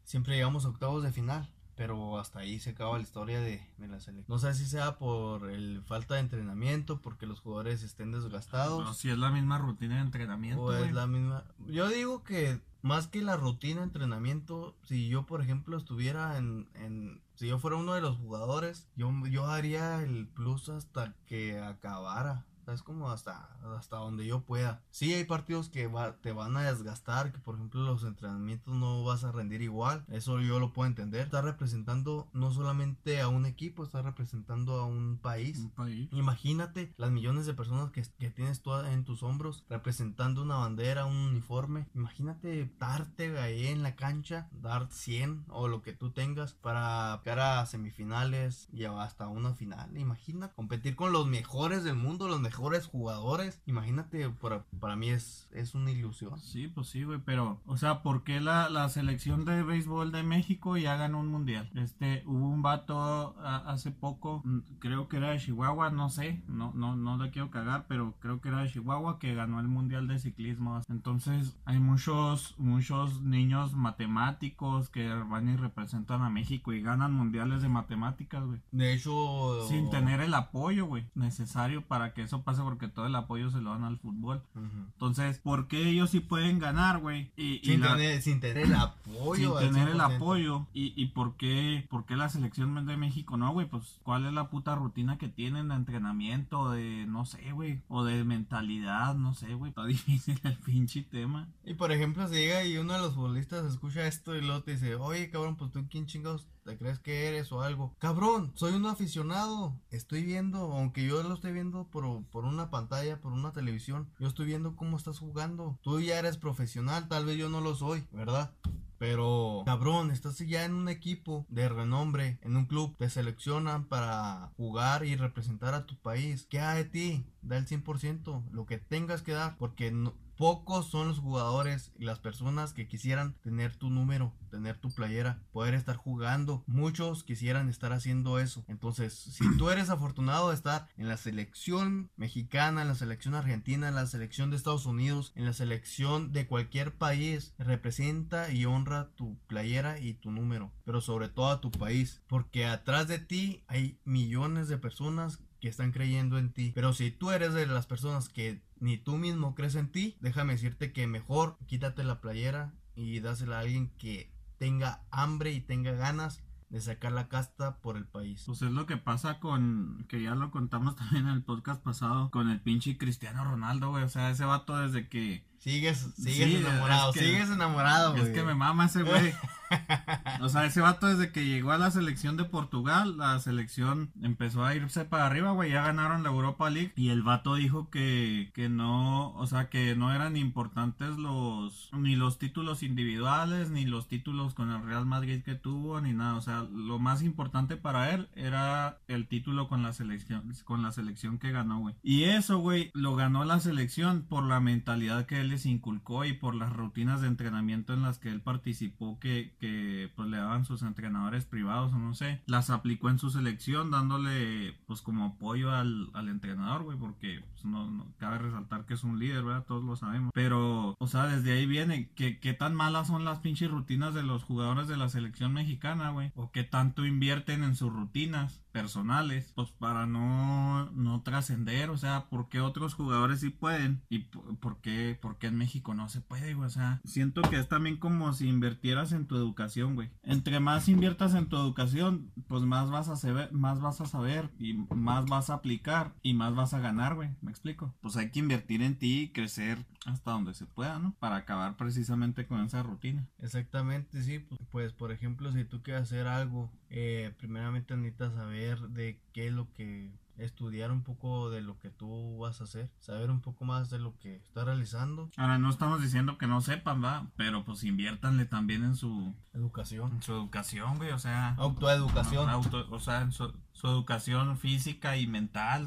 B: siempre llegamos a octavos de final. Pero hasta ahí se acaba la historia de, de la selección. No sé si sea por el falta de entrenamiento, porque los jugadores estén desgastados.
A: si es la misma rutina de entrenamiento,
B: O es la misma. Yo digo que más que la rutina de entrenamiento, si yo, por ejemplo, estuviera en. en- si yo fuera uno de los jugadores, yo, yo haría el plus hasta que acabara. Es como hasta, hasta donde yo pueda. Sí, hay partidos que va, te van a desgastar, que por ejemplo los entrenamientos no vas a rendir igual. Eso yo lo puedo entender. Estás representando no solamente a un equipo, estás representando a un país.
A: Un país.
B: Imagínate las millones de personas que, que tienes tú en tus hombros representando una bandera, un uniforme. Imagínate darte ahí en la cancha, dar 100 o lo que tú tengas para llegar a semifinales y hasta una final. Imagina competir con los mejores del mundo, los mejores jugadores. Imagínate, para, para mí es, es una ilusión.
A: Sí, pues sí, güey, pero, o sea, ¿por qué la, la selección de béisbol de México ya ganó un mundial? Este, hubo un vato a- hace poco, mm, creo que era de Chihuahua, no sé, no, no, no le quiero cagar, pero creo que era de Chihuahua que ganó el mundial de ciclismo. Entonces, hay muchos, muchos niños matemáticos que van y representan a México y ganan mundiales de matemáticas, güey.
B: De hecho,
A: Sin tener el apoyo, güey, necesario para que eso pase porque todo el apoyo se lo dan al fútbol. Entonces, ¿por qué ellos sí pueden ganar, güey? Y, y
B: sin,
A: la-
B: tener, sin tener el apoyo.
A: sin tener el
B: 100%.
A: apoyo. ¿Y, y por, qué, por qué la selección de México no, güey? Pues, ¿cuál es la puta rutina que tienen de entrenamiento, de, no sé, güey? O de mentalidad, no sé, güey. Está (laughs) difícil el pinche tema.
B: Y por ejemplo, si llega y uno de los futbolistas escucha esto y luego te dice, oye cabrón, pues tú quién chingados te crees que eres o algo. Cabrón, soy un aficionado. Estoy viendo, aunque yo lo estoy viendo por, por una pantalla, por una televisión, yo estoy viendo cómo estás jugando. Tú ya eres profesional, tal vez yo no lo soy, ¿verdad? Pero, cabrón, estás ya en un equipo de renombre, en un club, te seleccionan para jugar y representar a tu país. ¿Qué hay de ti? Da el 100%, lo que tengas que dar, porque no- pocos son los jugadores y las personas que quisieran tener tu número, tener tu playera, poder estar jugando. Muchos quisieran estar haciendo eso. Entonces, si tú (clears throat) eres afortunado de estar en la selección mexicana, en la selección argentina, en la selección de Estados Unidos, en la selección de cualquier país, representa y honra tu playera y tu número, pero sobre todo a tu país, porque atrás de ti hay millones de personas que están creyendo en ti. Pero si tú eres de las personas que ni tú mismo crees en ti, déjame decirte que mejor quítate la playera y dásela a alguien que tenga hambre y tenga ganas de sacar la casta por el país.
A: Pues es lo que pasa con, que ya lo contamos (laughs) también en el podcast pasado, con el pinche Cristiano Ronaldo, güey. O sea, ese vato desde que...
B: Sigues, sigues
A: Sí,
B: enamorado,
A: es que-
B: sigues enamorado,
A: Es
B: güey.
A: que me mama ese güey. (laughs) (laughs) O sea, ese vato desde que llegó a la selección de Portugal, la selección empezó a irse para arriba, güey. Ya ganaron la Europa League. Y el vato dijo que, que no, o sea, que no eran importantes los, ni los títulos individuales, ni los títulos con el Real Madrid que tuvo, ni nada. O sea, lo más importante para él era el título con la selección, con la selección que ganó, güey. Y eso, güey, lo ganó la selección por la mentalidad que él les inculcó y por las rutinas de entrenamiento en las que él participó que, que pues le daban sus entrenadores privados o no sé. Las aplicó en su selección dándole pues como apoyo al, al entrenador, güey, porque pues, no, no- cabe resaltar que es un líder, ¿verdad? Todos lo sabemos. Pero, o sea, desde ahí viene que qué tan malas son las pinches rutinas de los jugadores de la selección mexicana, güey. O qué tanto invierten en sus rutinas personales, pues para no, no trascender, o sea, ¿por qué otros jugadores sí pueden? ¿Y por qué, por qué en México no se puede, güey? O sea, siento que es también como si invirtieras en tu educación, güey. Entre más inviertas en tu educación, pues más vas a saber, más vas a saber y más vas a aplicar y más vas a ganar, güey. ¿Me explico? Pues hay que invertir en ti y crecer hasta donde se pueda, ¿no? Para acabar precisamente con esa rutina.
B: Exactamente, sí. pu- Pues, por ejemplo, si tú quieres hacer algo, eh, primeramente necesitas saber de qué es lo que estudiar un poco de lo que tú vas a hacer, saber un poco más de lo que estás realizando,
A: Ahora, no estamos diciendo que no sepan, va, pero pues inviértanle también en su,
B: educación,
A: en su educación, güey, o sea,
B: autoeducación.
A: auto- o sea, en su, su educación física y mental,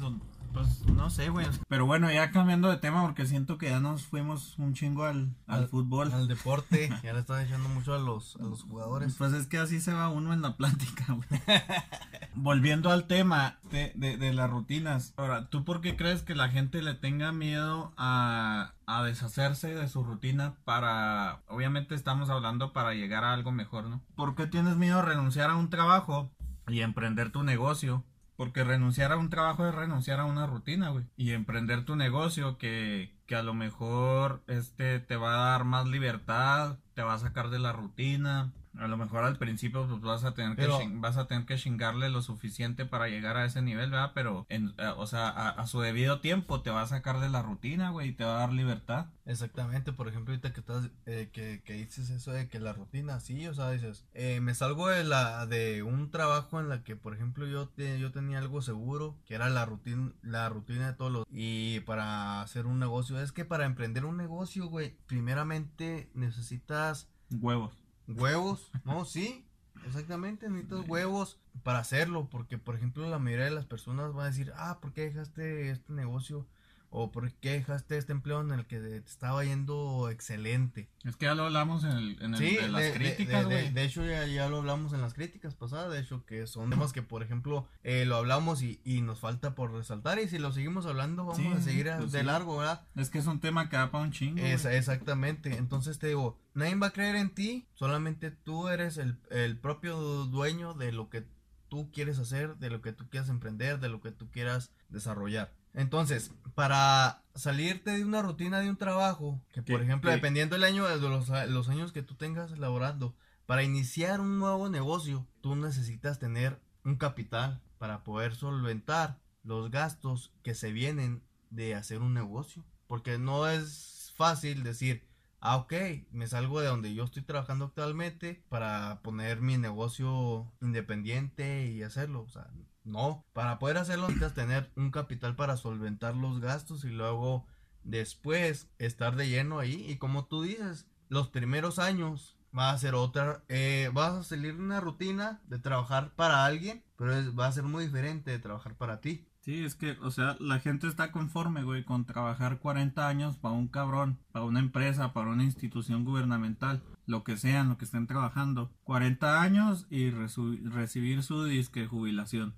A: pues no sé, güey. Pero bueno, ya cambiando de tema porque siento que ya nos fuimos un chingo al, al
B: Al-
A: fútbol.
B: Al deporte, (laughs) ya le están echando mucho a los, a los jugadores.
A: Pues es que así se va uno en la plática, güey. (laughs) Volviendo al tema de, de, de las rutinas. Ahora, ¿tú por qué crees que la gente le tenga miedo a, a deshacerse de su rutina para... Obviamente estamos hablando para llegar a algo mejor, ¿no? ¿Por qué tienes miedo a renunciar a un trabajo y emprender tu negocio? Porque renunciar a un trabajo es renunciar a una rutina, güey. Y emprender tu negocio que, que a lo mejor este te va a dar más libertad, te va a sacar de la rutina, A lo mejor al principio pues, vas a tener
B: Pero-
A: que vas a tener que chingarle lo suficiente para llegar a ese nivel, ¿verdad? Pero en, eh, o sea, a, a su debido tiempo te va a sacar de la rutina, güey, y te va a dar libertad.
B: Exactamente, por ejemplo, ahorita que estás, eh, que, que dices eso de que la rutina, sí, o sea, dices, eh, me salgo de la, de un trabajo en la que, por ejemplo, yo, te- yo tenía algo seguro, que era la rutina, la rutina de todos los, y para hacer un negocio, es que para emprender un negocio, güey, primeramente necesitas
A: Huevos.
B: Huevos, (laughs) no, sí, exactamente, necesitas huevos para hacerlo, porque por ejemplo la mayoría de las personas va a decir, ah, ¿por qué dejaste este negocio? O ¿por qué dejaste este empleo en el que te estaba yendo excelente?
A: Es que ya lo hablamos en el, en el
B: Sí,
A: de las
B: de,
A: críticas,
B: de- de- hecho ya, ya lo hablamos en las críticas pasadas, de hecho que son temas que por ejemplo eh, lo hablamos y, y nos falta por resaltar y si lo seguimos hablando vamos
A: Sí,
B: a seguir
A: pues
B: de
A: sí.
B: largo, ¿verdad?
A: Es que es un tema que da para un chingo.
B: Es- exactamente. Entonces te digo, nadie va a creer en ti, solamente tú eres el, el propio dueño de lo que tú quieres hacer, de lo que tú quieras emprender, de lo que tú quieras desarrollar. Entonces, para salirte de una rutina de un trabajo, que por
A: ¿Qué-
B: ejemplo,
A: qué?
B: dependiendo del año, de los, los años que tú tengas laborando, para iniciar un nuevo negocio, tú necesitas tener un capital para poder solventar los gastos que se vienen de hacer un negocio. Porque no es fácil decir, ah, ok, me salgo de donde yo estoy trabajando actualmente para poner mi negocio independiente y hacerlo. O sea, no. Para poder hacerlo necesitas tener un capital para solventar los gastos y luego después estar de lleno ahí. Y como tú dices, los primeros años va a ser otra, eh, vas a salir una rutina de trabajar para alguien, pero es- va a ser muy diferente de trabajar para ti.
A: Sí, es que, o sea, la gente está conforme, güey, con trabajar 40 años para un cabrón, para una empresa, para una institución gubernamental, lo que sean, lo que estén trabajando. 40 años y recibir su disque jubilación.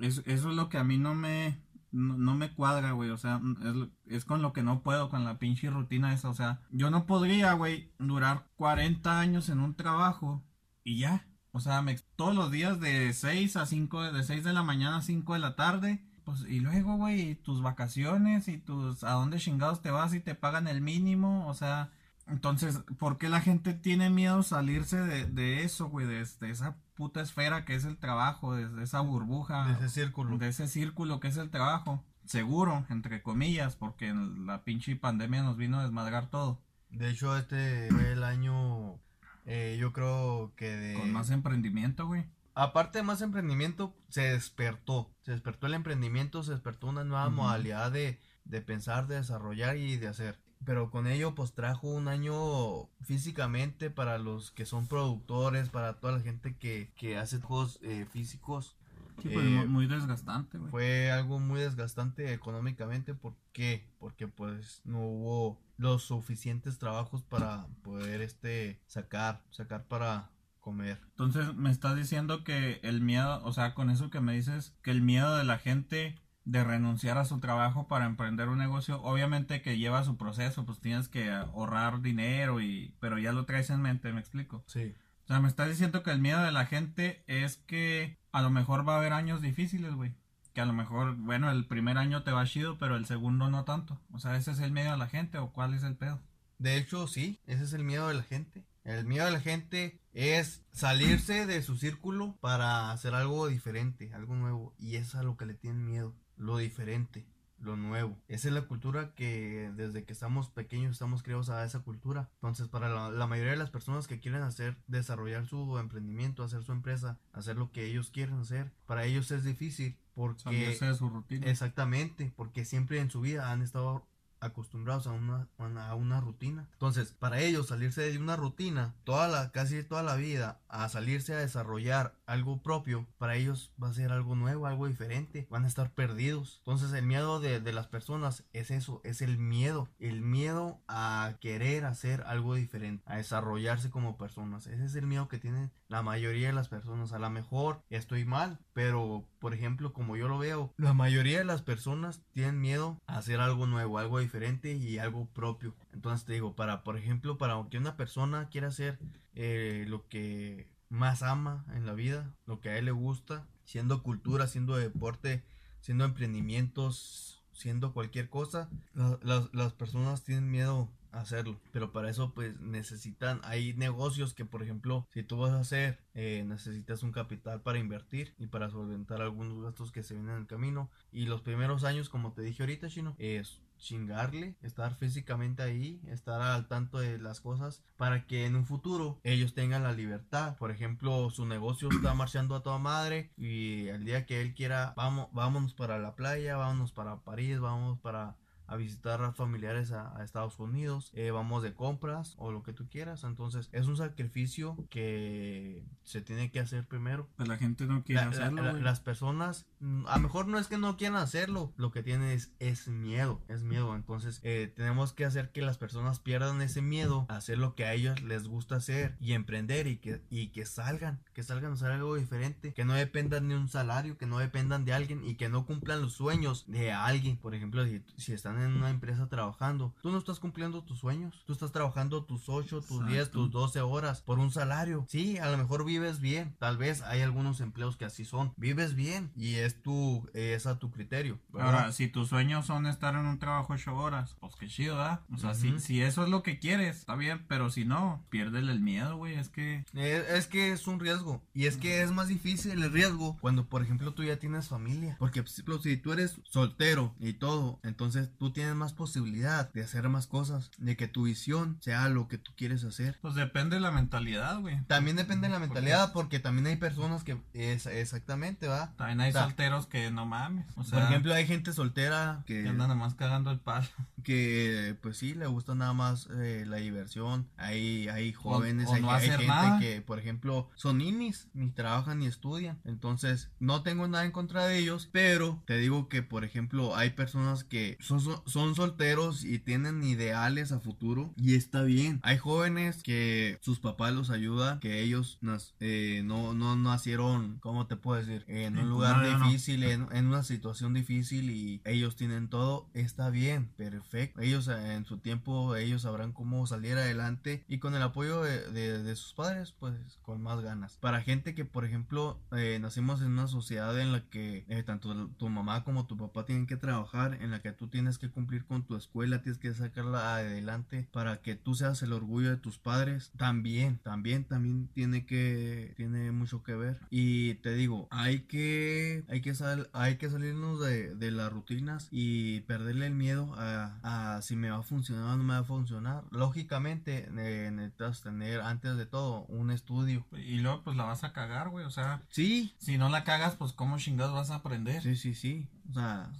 A: Es- eso es lo que a mí no me, no, me cuadra, güey, o sea, es, lo- es con lo que no puedo, con la pinche rutina esa, o sea, yo no podría, güey, durar 40 años en un trabajo y ya. O sea, me, todos los días de 6 a 5, de 6 de la mañana a 5 de la tarde. Pues, y luego, güey, tus vacaciones y tus, ¿a dónde chingados te vas y te pagan el mínimo? O sea, entonces, ¿por qué la gente tiene miedo salirse de, de eso, güey? De, de esa puta esfera que es el trabajo, de, de esa burbuja,
B: De ese círculo.
A: de ese círculo que es el trabajo. Seguro, entre comillas, porque la pinche pandemia nos vino a desmadrar todo.
B: De hecho, este fue el año, eh, yo creo que de...
A: Con más emprendimiento, güey.
B: Aparte de más emprendimiento, se despertó. Se despertó el emprendimiento, se despertó una nueva modalidad de, de pensar, de desarrollar y de hacer. Pero con ello, pues trajo un año físicamente para los que son productores, para toda la gente que, que hace juegos eh, físicos.
A: Sí, pues,
B: Eh,
A: muy, muy desgastante, güey.
B: Fue algo muy desgastante económicamente. ¿Por qué? Porque pues no hubo los suficientes trabajos para poder este sacar, sacar para comer.
A: Entonces me estás diciendo que el miedo, o sea, con eso que me dices, que el miedo de la gente de renunciar a su trabajo para emprender un negocio, obviamente que lleva su proceso, pues tienes que ahorrar dinero y, pero ya lo traes en mente, me explico.
B: Sí.
A: O sea, me estás diciendo que el miedo de la gente es que a lo mejor va a haber años difíciles, güey. Que a lo mejor, bueno, el primer año te va chido, pero el segundo no tanto. O sea, ese es el miedo de la gente o cuál es el pedo.
B: De hecho, sí, ese es el miedo de la gente. El miedo de la gente es salirse de su círculo para hacer algo diferente, algo nuevo. Y eso es a lo que le tienen miedo, lo diferente, lo nuevo. Esa es la cultura que desde que estamos pequeños estamos criados a esa cultura. Entonces, para la, la mayoría de las personas que quieren hacer, desarrollar su emprendimiento, hacer su empresa, hacer lo que ellos quieren hacer, para ellos es difícil porque...
A: Salirse de su rutina.
B: Exactamente, porque siempre en su vida han estado acostumbrados a una, a una rutina. Entonces, para ellos salirse de una rutina, toda la, casi toda la vida, a salirse a desarrollar algo propio, para ellos va a ser algo nuevo, algo diferente, van a estar perdidos. Entonces, el miedo de, de las personas es eso, es el miedo, el miedo a querer hacer algo diferente, a desarrollarse como personas. Ese es el miedo que tienen la mayoría de las personas. A lo mejor estoy mal, pero por ejemplo, como yo lo veo, la mayoría de las personas tienen miedo a hacer algo nuevo, algo diferente y algo propio. Entonces te digo, para, por ejemplo, para que una persona quiera hacer eh, lo que más ama en la vida, lo que a él le gusta, siendo cultura, siendo deporte, siendo emprendimientos, siendo cualquier cosa, la- las, las personas tienen miedo hacerlo. Pero para eso pues necesitan, hay negocios que por ejemplo, si tú vas a hacer, eh, necesitas un capital para invertir y para solventar algunos gastos que se vienen en el camino. Y los primeros años, como te dije ahorita, Chino, es chingarle, estar físicamente ahí, estar al tanto de las cosas para que en un futuro ellos tengan la libertad. Por ejemplo, su negocio está (clears throat) marchando a toda madre y el día que él quiera, vamos, vámonos para la playa, vámonos para París, vamos para a visitar a familiares a, Estados Unidos, eh, vamos de compras o lo que tú quieras. Entonces es un sacrificio que se tiene que hacer primero.
A: Pero la gente no quiere hacerlo.
B: las personas, mm, a lo mejor no es que no quieran hacerlo, lo que tienen es, es miedo, es miedo. Entonces eh, tenemos que hacer que las personas pierdan ese miedo a hacer lo que a ellos les gusta hacer y emprender y que, y que salgan, que salgan a hacer algo diferente, que no dependan de un salario, que no dependan de alguien y que no cumplan los sueños de alguien. Por ejemplo, si, si están en una empresa trabajando. Tú no estás cumpliendo tus sueños. Tú estás trabajando tus 8, tus 10, tus 12 horas por un salario. Sí, a lo mejor vives bien. Tal vez hay algunos empleos que así son. Vives bien y es tu, es a tu criterio.
A: Ahora, si tus sueños son estar en un trabajo 8 horas, pues qué chido, ¿verdad? O sea, si, si eso es lo que quieres, está bien. Pero si no, piérdele el miedo, güey. Es que...
B: Es, que es un riesgo. Y es que es más difícil el riesgo cuando, por ejemplo, tú ya tienes familia. Porque, por ejemplo, si tú eres soltero y todo, entonces tú tienes más posibilidad de hacer más cosas, de que tu visión sea lo que tú quieres hacer.
A: Pues depende de la mentalidad, güey.
B: También depende de la mentalidad, porque, también hay personas que es exactamente, va.
A: También hay solteros que no mames.
B: O sea, por ejemplo, hay gente soltera que,
A: que anda nada más cagando el palo. (laughs)
B: Que pues sí, le gusta nada más eh, la diversión. Hay, hay jóvenes, hay, gente que, por ejemplo, son ninis, ni trabajan ni estudian. Entonces, no tengo nada en contra de ellos, pero te digo que, por ejemplo, hay personas que son, son solteros y tienen ideales a futuro y está bien. Hay jóvenes que sus papás los ayudan, que ellos eh, no, no nacieron, ¿cómo te puedo decir? En un lugar difícil, En, una situación difícil y ellos tienen todo, está bien, perfecto. Ellos eh, en su tiempo, ellos sabrán cómo salir adelante y con el apoyo de, sus padres, pues con más ganas. Para gente que, por ejemplo, eh, nacimos en una sociedad en la que tanto tu mamá como tu papá tienen que trabajar, en la que tú tienes que cumplir con tu escuela, tienes que sacarla adelante para que tú seas el orgullo de tus padres. También, también, también tiene que, tiene mucho que ver. Y te digo, hay que, hay que, sal, hay que salirnos de, de las rutinas y perderle el miedo a, a, si me va a funcionar o no me va a funcionar. Lógicamente, necesitas tener antes de todo un estudio.
A: Y luego pues la vas a cagar, güey. O sea,
B: sí.
A: Si no la cagas, pues cómo chingados vas a aprender.
B: Sí, sí, sí. O sea,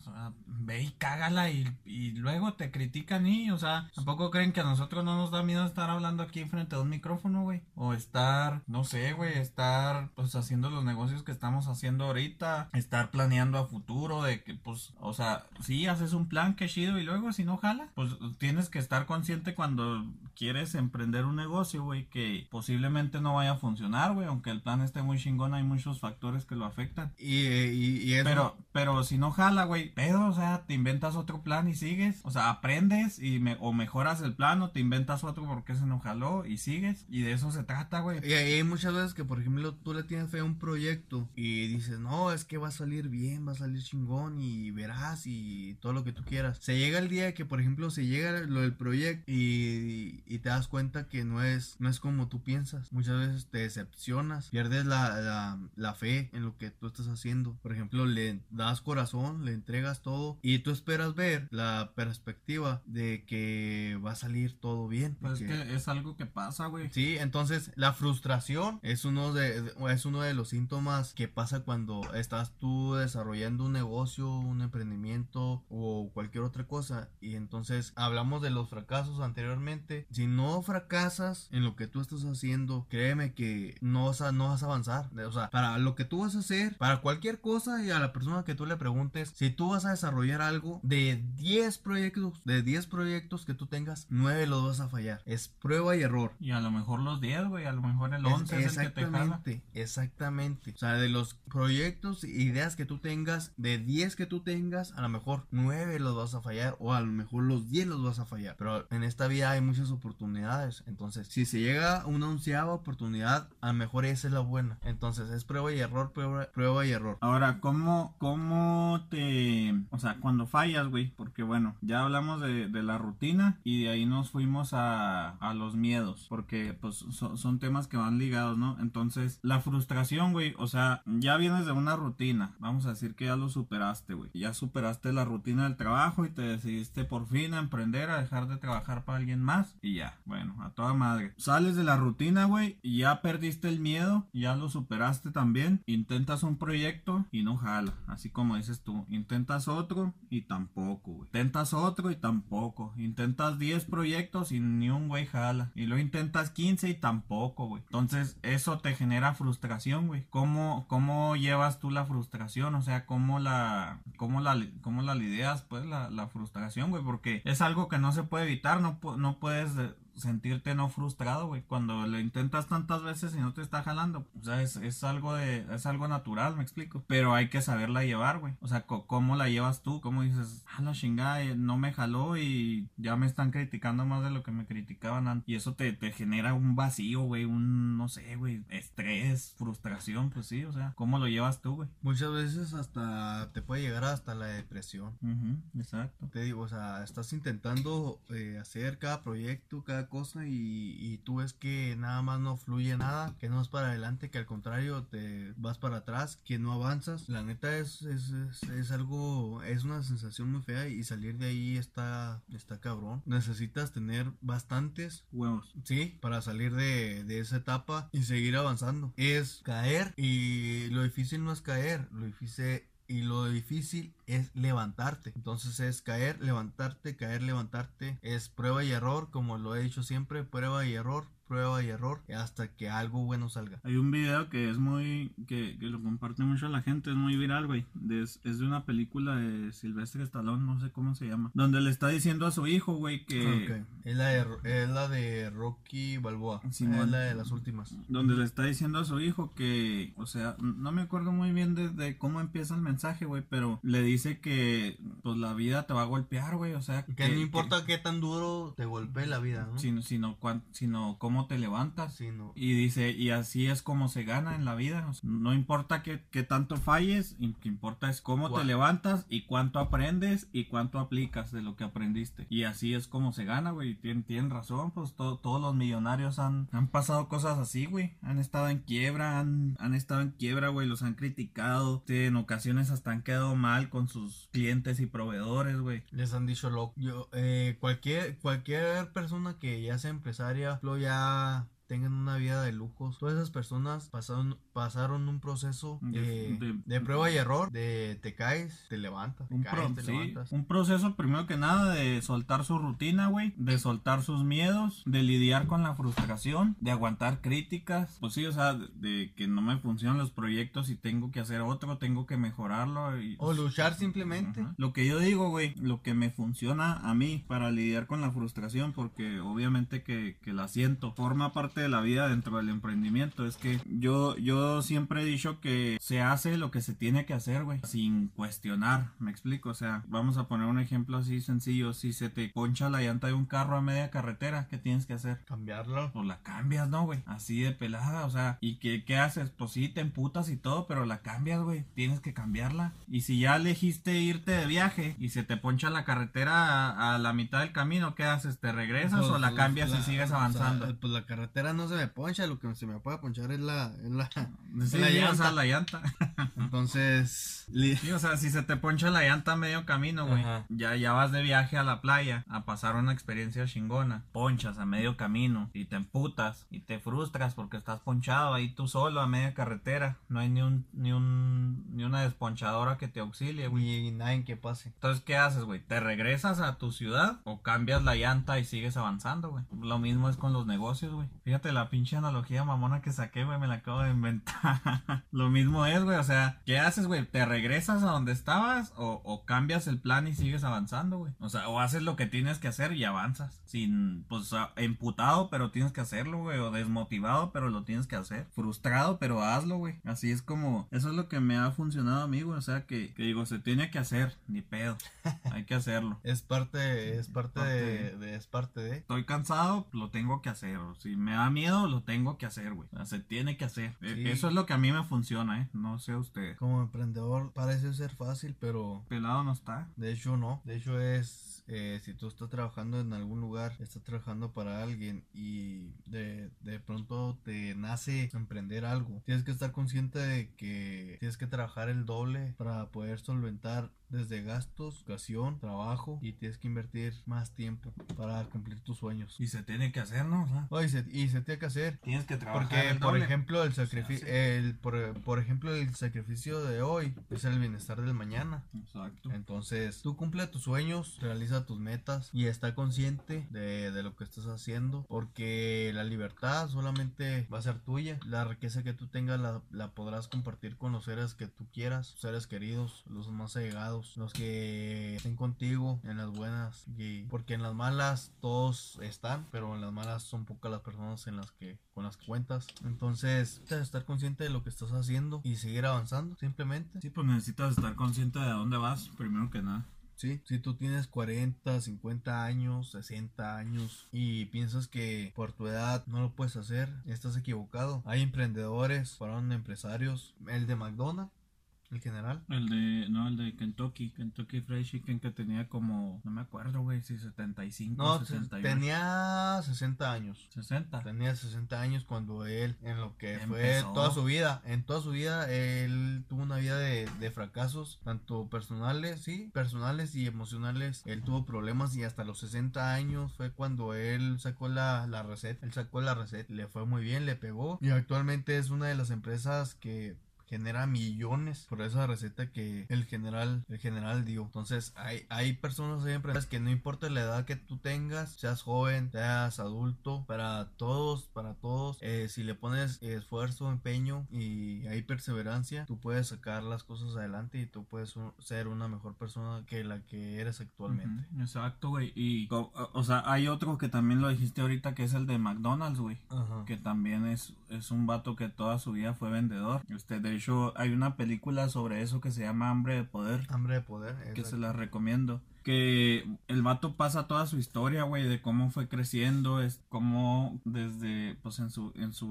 A: ve y cágala y, y, luego te critican y, o sea, tampoco creen que a nosotros no nos da miedo estar hablando aquí frente a un micrófono, güey. O estar, no sé, güey, estar pues haciendo los negocios que estamos haciendo ahorita, estar planeando a futuro de que, pues, o sea, si haces un plan, que chido, y luego si no jala, pues tienes que estar consciente cuando quieres emprender un negocio, güey, que posiblemente no vaya a funcionar, güey, aunque el plan esté muy chingón, hay muchos factores que lo afectan.
B: Y, y, y eso...
A: Pero, pero si no jala, güey, pero, o sea, te inventas otro plan y sigues, o sea, aprendes y me, o mejoras el plan o te inventas otro porque se no jaló y sigues, y de eso se trata, güey.
B: Y hay muchas veces que, por ejemplo, tú le tienes fe a un proyecto y dices, no, es que va a salir bien, va a salir chingón y verás y todo lo que tú quieras. Se llega el día que, por ejemplo, se llega lo del proyecto y, y te das cuenta que no es, no es como tú piensas. Muchas veces te decepcionas, pierdes la, la, la fe en lo que tú estás haciendo. Por ejemplo, le das corazón, le entregas todo y tú esperas ver la perspectiva de que va a salir todo bien.
A: Pues es que es algo que pasa, güey.
B: Sí, entonces la frustración es uno de, es uno de los síntomas que pasa cuando estás tú desarrollando un negocio, un emprendimiento o cualquier otra cosa. Y entonces hablamos de los fracasos anteriormente. Si no fracasas en lo que tú estás haciendo, créeme que no vas a, no vas a avanzar. O sea, para lo que tú vas a hacer, para cualquier cosa y a la persona que tú le preguntes, si tú vas a desarrollar algo, de 10 proyectos, de 10 proyectos que tú tengas, 9 los vas a fallar. Es prueba y error.
A: Y a lo mejor los 10, güey, a lo mejor el 11 es, el que te jala.
B: Exactamente. O sea, de los proyectos, ideas que tú tengas, de 10 que tú tengas, a lo mejor 9 los vas a fallar o a lo mejor los 10 los vas a fallar. Pero en esta vida hay muchas oportunidades. Entonces, si se llega una onceava oportunidad, a lo mejor esa es la buena. Entonces, es prueba y error, prueba, prueba y error.
A: Ahora, ¿cómo, ¿cómo te... O sea, cuando fallas, güey, porque bueno, ya hablamos de, la rutina y de ahí nos fuimos a, a los miedos, porque pues so- son temas que van ligados, ¿no? Entonces, la frustración, güey, o sea, ya vienes de una rutina, vamos a decir que ya lo superaste, güey, ya superaste la rutina del trabajo y te decidiste por fin a emprender, a dejar de trabajar para alguien más y ya, bueno, a toda madre. Sales de la rutina, güey, y ya perdiste el miedo, ya lo superaste también, intentas un proyecto y no jala, así como dices tú, intentas otro y tampoco. Intentas otro y tampoco, intentas 10 proyectos y ni un güey jala, y luego intentas 15 y tampoco, güey. Entonces, eso te genera frustración, güey. ¿Cómo, ¿Cómo llevas tú la frustración? O sea, ¿cómo la, cómo la, cómo la lidias, pues, la, la frustración, güey? Porque es algo que no se puede evitar, no, no puedes eh, sentirte no frustrado, güey. Cuando lo intentas tantas veces y no te está jalando, o sea, es, es algo de, es algo natural, me explico. Pero hay que saberla llevar, güey. O sea, ¿cómo la llevas tú? ¿Cómo dices, ah, la chingada, eh, no me jaló y ya me están criticando más de lo que me criticaban antes? Y eso te, te genera un vacío, güey, un, no sé, güey, estrés, frustración, pues sí, o sea, ¿cómo lo llevas tú, güey?
B: Muchas veces hasta te puede llegar hasta la depresión.
A: Ujú, exacto.
B: Te digo, o sea, estás intentando eh, hacer cada proyecto, cada cosa y, y tú ves que nada más no fluye nada, que no es para adelante, que al contrario te vas para atrás, que no avanzas. La neta es, es, es, es algo, es una sensación muy fea y salir de ahí está, está cabrón. Necesitas tener bastantes
A: Huevos.
B: Sí, para salir de, de esa etapa y seguir avanzando. Es caer y lo difícil no es caer, lo difícil y lo difícil es levantarte. Entonces es caer, levantarte, caer, levantarte. Es prueba y error, como lo he dicho siempre, prueba y error, prueba y error, hasta que algo bueno salga.
A: Hay un video que es muy, que, que lo comparte mucho la gente, es muy viral, güey. Es, es de una película de Silvestre Stallone, no sé cómo se llama. Donde le está diciendo a su hijo, güey, que...
B: Ok. Es, la de, es la de Rocky Balboa.
A: Simón.
B: es la de las últimas.
A: Donde le está diciendo a su hijo que, o sea, no me acuerdo muy bien de, de cómo empieza el mensaje, güey, pero le dice que, pues, la vida te va a golpear, güey, o sea,
B: Que no importa qué tan duro te golpee la vida, ¿no?
A: sino, sino, cuán- sino cómo te levantas.
B: Sí, no.
A: Y dice, y así es como se gana en la vida. o sea, no importa que, que tanto falles, y que importa es cómo te levantas y cuánto aprendes y cuánto aplicas de lo que aprendiste. Y así es como se gana, güey. Tienen, tienen razón, pues to- todos los millonarios han, han pasado cosas así, güey. Han estado en quiebra, han, han estado en quiebra, güey. Los han criticado. en ocasiones hasta han quedado mal con sus clientes y proveedores, güey.
B: Les han dicho loco. Yo, eh, cualquier, cualquier persona que ya sea empresaria, lo ya uh, tengan una vida de lujos. Todas esas personas pasaron, pasaron un proceso
A: De- de-
B: de, prueba y error. De te caes, te levantas. Te
A: Un,
B: caes,
A: pro-
B: te
A: sí,
B: levantas.
A: un proceso primero que nada de soltar su rutina, güey, de soltar sus miedos, de lidiar con la frustración, de aguantar críticas, pues sí, o sea, de, que no me funcionan los proyectos y tengo que hacer otro, tengo que mejorarlo y
B: O luchar simplemente.
A: Lo que yo digo, güey, lo que me funciona a mí para lidiar con la frustración, porque obviamente que, que la siento, forma parte de la vida dentro del emprendimiento, es que yo, yo siempre he dicho que se hace lo que se tiene que hacer, güey, sin cuestionar, me explico, o sea, vamos a poner un ejemplo así sencillo, si se te poncha la llanta de un carro a media carretera, ¿qué tienes que hacer?
B: Cambiarlo.
A: Pues la cambias, ¿no, güey? Así de pelada, o sea, ¿y qué, qué haces? Pues sí, te emputas y todo, pero la cambias, güey. Tienes que cambiarla. Y si ya elegiste irte de viaje y se te poncha la carretera a, a la mitad del camino, ¿qué haces? ¿Te regresas
B: Pues,
A: o la
B: pues,
A: cambias y
B: la-
A: sigues
B: o sea,
A: avanzando?
B: pues la carretera no se me poncha, lo que se me puede ponchar es la, es la, (laughs)
A: Sí,
B: la
A: sí, o
B: llanta.
A: sea, la llanta. (laughs)
B: Entonces, li-
A: Sí, o sea, si se te poncha la llanta a medio camino, güey, ya, ya vas de viaje a la playa a pasar una experiencia chingona, ponchas a medio camino y te emputas y te frustras porque estás ponchado ahí tú solo a media carretera, no hay ni un, ni un, ni una desponchadora que te auxilie, güey.
B: ni nadie que pase.
A: Entonces, ¿qué haces, güey? ¿Te regresas a tu ciudad o cambias la llanta y sigues avanzando, güey? Lo mismo es con los negocios, güey. Fíjate la pinche analogía mamona que saqué, güey, me la acabo de inventar. (laughs) Lo mismo es, güey, o sea, ¿qué haces, güey? ¿Te regresas a donde estabas o, o cambias el plan y sigues avanzando, güey? O sea, o haces lo que tienes que hacer y avanzas. Sin, pues, emputado, pero tienes que hacerlo, güey. O desmotivado, pero lo tienes que hacer. Frustrado, pero hazlo, güey. Así es como, eso es lo que me ha funcionado a mí, güey. O sea, que, que digo, se tiene que hacer, ni pedo. Hay que hacerlo. (laughs)
B: Es parte, es parte
A: Parte
B: de, de- es parte de.
A: Estoy cansado, lo tengo que hacer. Si me da miedo, lo tengo que hacer, güey. O sea, se tiene que hacer. E-
B: Sí.
A: Eso es lo que a mí me funciona, ¿eh? No sé usted.
B: Como emprendedor parece ser fácil, pero
A: Pelado no está.
B: de hecho no. De hecho es, eh, si tú estás trabajando en algún lugar, estás trabajando para alguien y de, de pronto te nace emprender algo, tienes que estar consciente de que tienes que trabajar el doble para poder solventar desde gastos, educación, trabajo y tienes que invertir más tiempo para cumplir tus sueños.
A: Y se tiene que hacer, ¿no? O sea,
B: y, se, y se tiene que hacer.
A: tienes que trabajar.
B: Porque,
A: el
B: por
A: doble.
B: ejemplo, el sacrificio, el, por, por ejemplo, el sacrificio de hoy es el bienestar del mañana.
A: Exacto.
B: Entonces, tú cumple tus sueños, realiza tus metas y está consciente de, de lo que estás haciendo. Porque la libertad solamente va a ser tuya. La riqueza que tú tengas la, la podrás compartir con los seres que tú quieras, seres queridos, los más allegados, los que estén contigo en las buenas. Y porque en las malas todos están, pero en las malas son pocas las personas en las que con las que cuentas. Entonces, estar consciente de lo que estás haciendo y seguir avanzando, simplemente.
A: Sí, pues necesitas estar consciente de dónde vas, primero que nada.
B: Sí, si tú tienes 40, 50 años, 60 años y piensas que por tu edad no lo puedes hacer, estás equivocado. Hay emprendedores, fueron empresarios, el de McDonald's, el general.
A: El de, no, el de Kentucky, Kentucky Fried Chicken que tenía como, no me acuerdo, güey, si 75,
B: No,
A: 68.
B: tenía 60 años.
A: 60.
B: Tenía 60 años cuando él, en lo que
A: Empezó.
B: fue toda su vida, en toda su vida, él tuvo una vida de, de fracasos, tanto personales, sí, personales y emocionales. Él tuvo problemas y hasta los 60 años fue cuando él sacó la, la receta. Él sacó la receta, le fue muy bien, le pegó. Y actualmente es una de las empresas que genera millones por esa receta que el general el general dio entonces hay, hay personas hay empresas que no importa la edad que tú tengas seas joven seas adulto para todos para todos eh, si le pones esfuerzo empeño y hay perseverancia tú puedes sacar las cosas adelante y tú puedes un- ser una mejor persona que la que eres actualmente
A: Exacto, güey. Y, o, o sea, hay otro que también lo dijiste ahorita que es el de McDonald's, güey. Que también es, es un vato que toda su vida fue vendedor. Este, de hecho, hay una película sobre eso que se llama Hambre de Poder.
B: hambre de poder
A: que
B: exacto.
A: se la recomiendo. Que el vato pasa toda su historia, güey, de cómo fue creciendo, es cómo desde, pues en su, en su,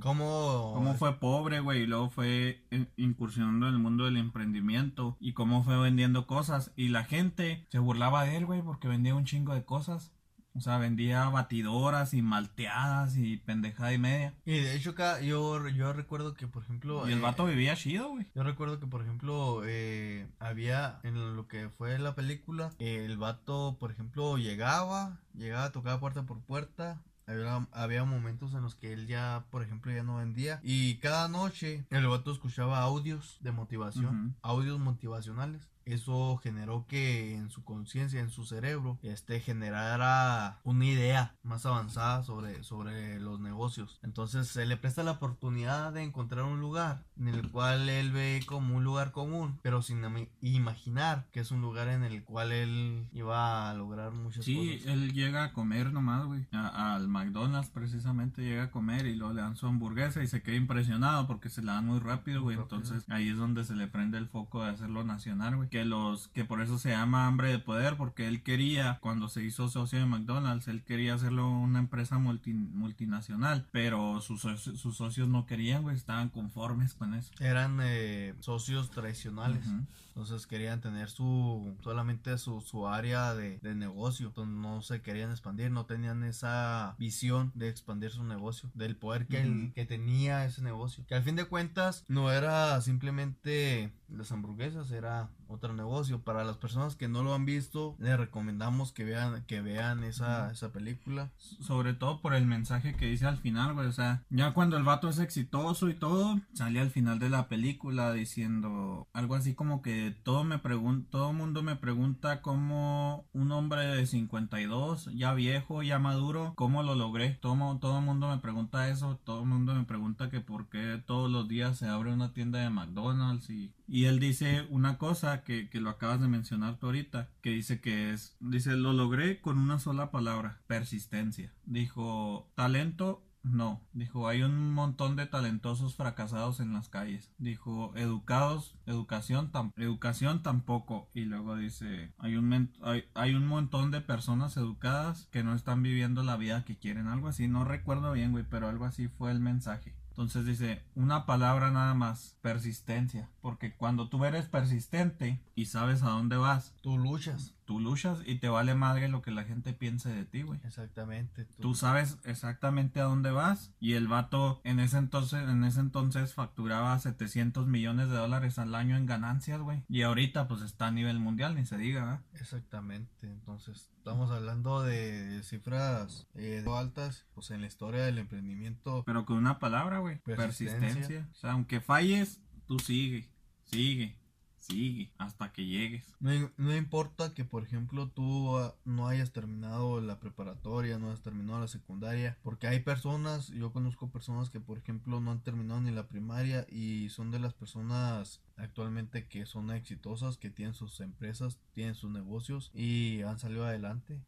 B: cómo
A: cómo fue pobre, güey, y luego fue eh, incursionando en el mundo del emprendimiento y cómo fue vendiendo cosas y la gente se burlaba de él, güey, porque vendía un chingo de cosas. O sea, vendía batidoras y malteadas y pendejada y media.
B: y de hecho yo yo recuerdo que por ejemplo
A: Y el
B: eh,
A: vato vivía chido, güey.
B: Yo recuerdo que, por ejemplo, eh, había en lo que fue la película, eh, el vato, por ejemplo, llegaba, llegaba, tocaba puerta por puerta. Había, había momentos en los que él ya, por ejemplo, ya no vendía. Y cada noche el vato escuchaba audios de motivación, audios motivacionales. Eso generó que en su conciencia, en su cerebro, este generara una idea más avanzada sobre, sobre los negocios. Entonces se le presta la oportunidad de encontrar un lugar en el cual él ve como un lugar común, pero sin imaginar que es un lugar en el cual él iba a lograr muchas
A: Sí,
B: cosas.
A: él llega a comer nomás, güey. Al McDonald's precisamente llega a comer y luego le dan su hamburguesa y se queda impresionado porque se la dan muy rápido, güey. Entonces ahí es donde se le prende el foco de hacerlo nacional, güey. Que los, que por eso se llama hambre de poder, porque él quería, cuando se hizo socio de McDonald's, él quería hacerlo una empresa multi- multinacional. Pero sus, sus socios no querían, güey. Estaban conformes con eso.
B: Eran eh, socios tradicionales. Entonces querían tener su solamente su, su área de, de negocio. Entonces no se querían expandir, no tenían esa visión de expandir su negocio, del poder que, el-
A: Ujú.
B: que tenía ese negocio. Que al fin de cuentas no era simplemente las hamburguesas, era otro negocio. Para las personas que no lo han visto, les recomendamos que vean, que vean esa, esa película.
A: Sobre todo por el mensaje que dice al final, güey. O sea, ya cuando el vato es exitoso y todo, sale al final de la película diciendo algo así como que todo me todo mundo me pregunta cómo un hombre de 52, ya viejo, ya maduro, cómo lo logré. Todo, todo mundo me pregunta eso, todo el mundo me pregunta que por qué todos los días se abre una tienda de McDonald's y, y él dice una cosa que, que lo acabas de mencionar tú ahorita, que dice que es, dice, lo logré con una sola palabra, persistencia. Dijo, talento no, dijo, hay un montón de talentosos fracasados en las calles. Dijo, educados, educación, educación tampoco. Y luego dice, hay un, hay, hay, un montón de personas educadas que no están viviendo la vida que quieren. Algo así, no recuerdo bien, güey, pero algo así fue el mensaje. Entonces dice, una palabra nada más, persistencia. Porque cuando tú eres persistente y sabes a dónde vas,
B: tú luchas.
A: Tú luchas y te vale madre lo que la gente piense de ti, güey.
B: Exactamente.
A: Tú... sabes exactamente a dónde vas y el vato en ese entonces, en ese entonces facturaba 700 millones de dólares al año en ganancias, güey. Y ahorita pues está a nivel mundial, ni se diga,
B: Exactamente. Entonces estamos hablando de cifras eh, altas, pues en la historia del emprendimiento.
A: Pero con una palabra, güey. Persistencia. Persistencia. O sea, aunque falles, tú sigue, sigue, Sigue hasta que llegues.
B: No, importa que, por ejemplo, tú ah, no hayas terminado la preparatoria, no hayas terminado la secundaria, porque hay personas, yo conozco personas que, por ejemplo, no han terminado ni la primaria y son de las personas actualmente que son exitosas, que tienen sus empresas, tienen sus negocios y han salido adelante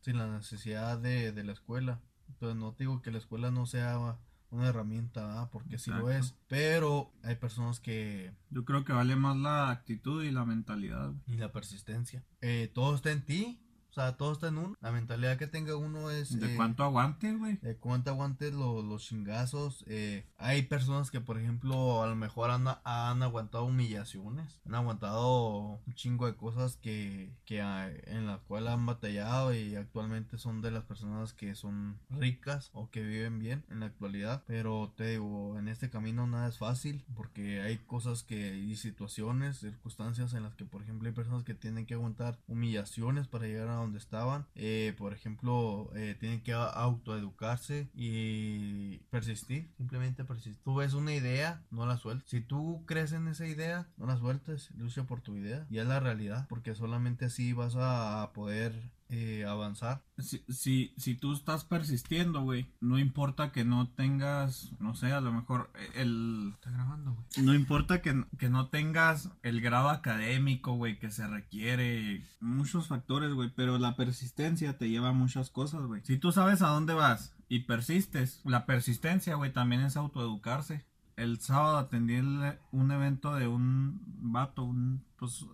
B: sin la necesidad de, de la escuela. Entonces, no digo que la escuela no sea una herramienta, porque sí lo es. Pero hay personas que...
A: Yo creo que vale más la actitud y la mentalidad.
B: Y la persistencia. Eh, todo está en ti. O sea, todo está en uno. La mentalidad que tenga uno es...
A: ¿De cuánto aguante, güey?
B: De cuánto aguante los chingazos. Eh, hay personas que, por ejemplo, a lo mejor han, han aguantado humillaciones. Han aguantado un chingo de cosas que, que en la cual han batallado y actualmente son de las personas que son ricas o que viven bien en la actualidad. Pero te digo, en este camino nada es fácil porque hay cosas que y situaciones, circunstancias en las que, por ejemplo, hay personas que tienen que aguantar humillaciones para llegar a donde estaban. Eh, por ejemplo, eh, tienen que autoeducarse y persistir, simplemente persistir. Tú ves una idea, no la sueltes. Si tú crees en esa idea, no la sueltes, lucha por tu idea y es la realidad, porque solamente así vas a poder eh, avanzar.
A: Si, si, si, tú estás persistiendo, güey, no importa que no tengas, no sé, a lo mejor el...
B: Está grabando, güey.
A: No importa que, que no tengas el grado académico, güey, que se requiere, muchos factores, güey, pero la persistencia te lleva a muchas cosas, güey. Si tú sabes a dónde vas y persistes, la persistencia, güey, también es autoeducarse. El sábado atendí un evento de un vato, un, pues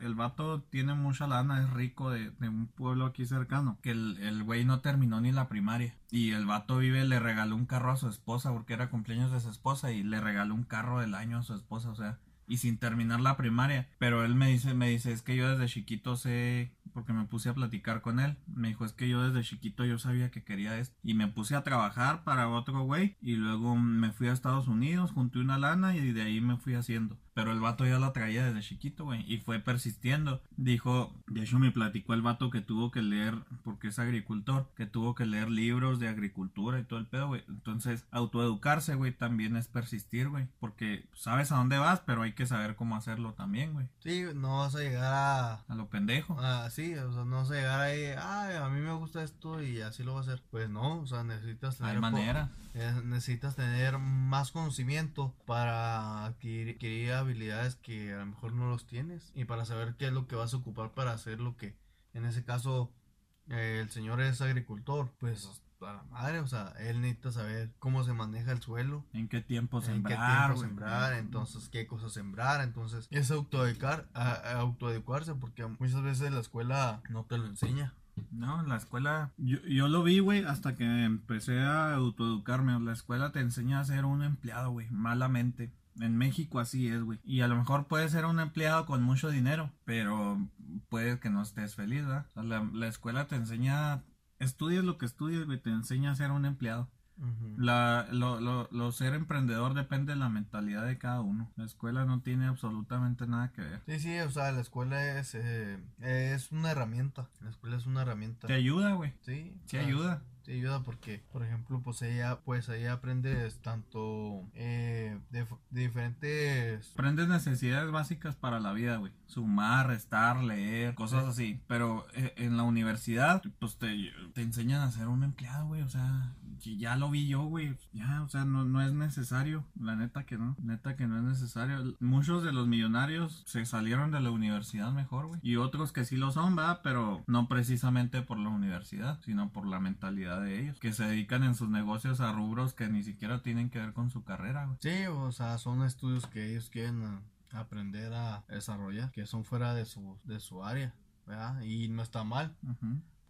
A: el vato tiene mucha lana, es rico de, un pueblo aquí cercano. Que el, el güey no terminó ni la primaria. Y el vato vive, le regaló un carro a su esposa porque era cumpleaños de su esposa y le regaló un carro del año a su esposa, o sea, y sin terminar la primaria. Pero él me dice, me dice, es que yo desde chiquito sé porque me puse a platicar con él. Me dijo, es que yo desde chiquito yo sabía que quería esto. Y me puse a trabajar para otro güey. Y luego me fui a Estados Unidos, junté una lana y de ahí me fui haciendo. Pero el vato ya la traía desde chiquito, güey. Y fue persistiendo. Dijo, de hecho me platicó el vato que tuvo que leer, porque es agricultor, que tuvo que leer libros de agricultura y todo el pedo, güey. Entonces, autoeducarse, güey, también es persistir, güey. Porque sabes a dónde vas, pero hay que saber cómo hacerlo también, güey.
B: Sí, no vas a llegar a...
A: A lo pendejo.
B: Ah, sí, o sea, no vas a llegar ahí, ay, a mí me gusta esto y así lo voy a hacer. Pues no, o sea, necesitas tener...
A: Hay manera.
B: Eh, necesitas tener más conocimiento para adquirir, adquirir habilidades que a lo mejor no los tienes y para saber qué es lo que vas a ocupar para hacer lo que en ese caso eh, el señor es agricultor pues a la madre o sea él necesita saber cómo se maneja el suelo
A: en qué tiempo sembrar
B: en qué tiempo sembrar entonces qué cosas sembrar entonces es autoeducar autoeducarse porque muchas veces la escuela no te lo enseña
A: no, en la escuela, yo, yo lo vi, güey, hasta que empecé a autoeducarme. La escuela te enseña a ser un empleado, güey, malamente. En México así es, güey. Y a lo mejor puedes ser un empleado con mucho dinero, pero puede que no estés feliz, ¿verdad? la, la, escuela te enseña, estudias lo que estudias, güey, te enseña a ser un empleado. La, lo, lo, lo, ser emprendedor depende de la mentalidad de cada uno. La escuela no tiene absolutamente nada que ver.
B: Sí, sí, o sea, la escuela es, eh, es una herramienta. La escuela es una herramienta.
A: Te ayuda, güey.
B: Sí.
A: Sí, ayuda
B: te ayuda porque por ejemplo pues ella pues ahí aprendes tanto eh, de, diferentes
A: aprendes necesidades básicas para la vida güey. Sumar restar leer cosas así. Pero eh, en la universidad pues te, te enseñan a ser un empleado güey. O sea ya lo vi yo, güey. Ya, o sea, no, no es necesario. La neta que no. Neta que no es necesario. Muchos de los millonarios se salieron de la universidad mejor, güey. Y otros que sí lo son, va, pero no precisamente por la universidad, sino por la mentalidad de ellos. Que se dedican en sus negocios a rubros que ni siquiera tienen que ver con su carrera, güey.
B: Sí, o sea, son estudios que ellos quieren aprender a desarrollar, que son fuera de su, de su área. ¿verdad? Y no está mal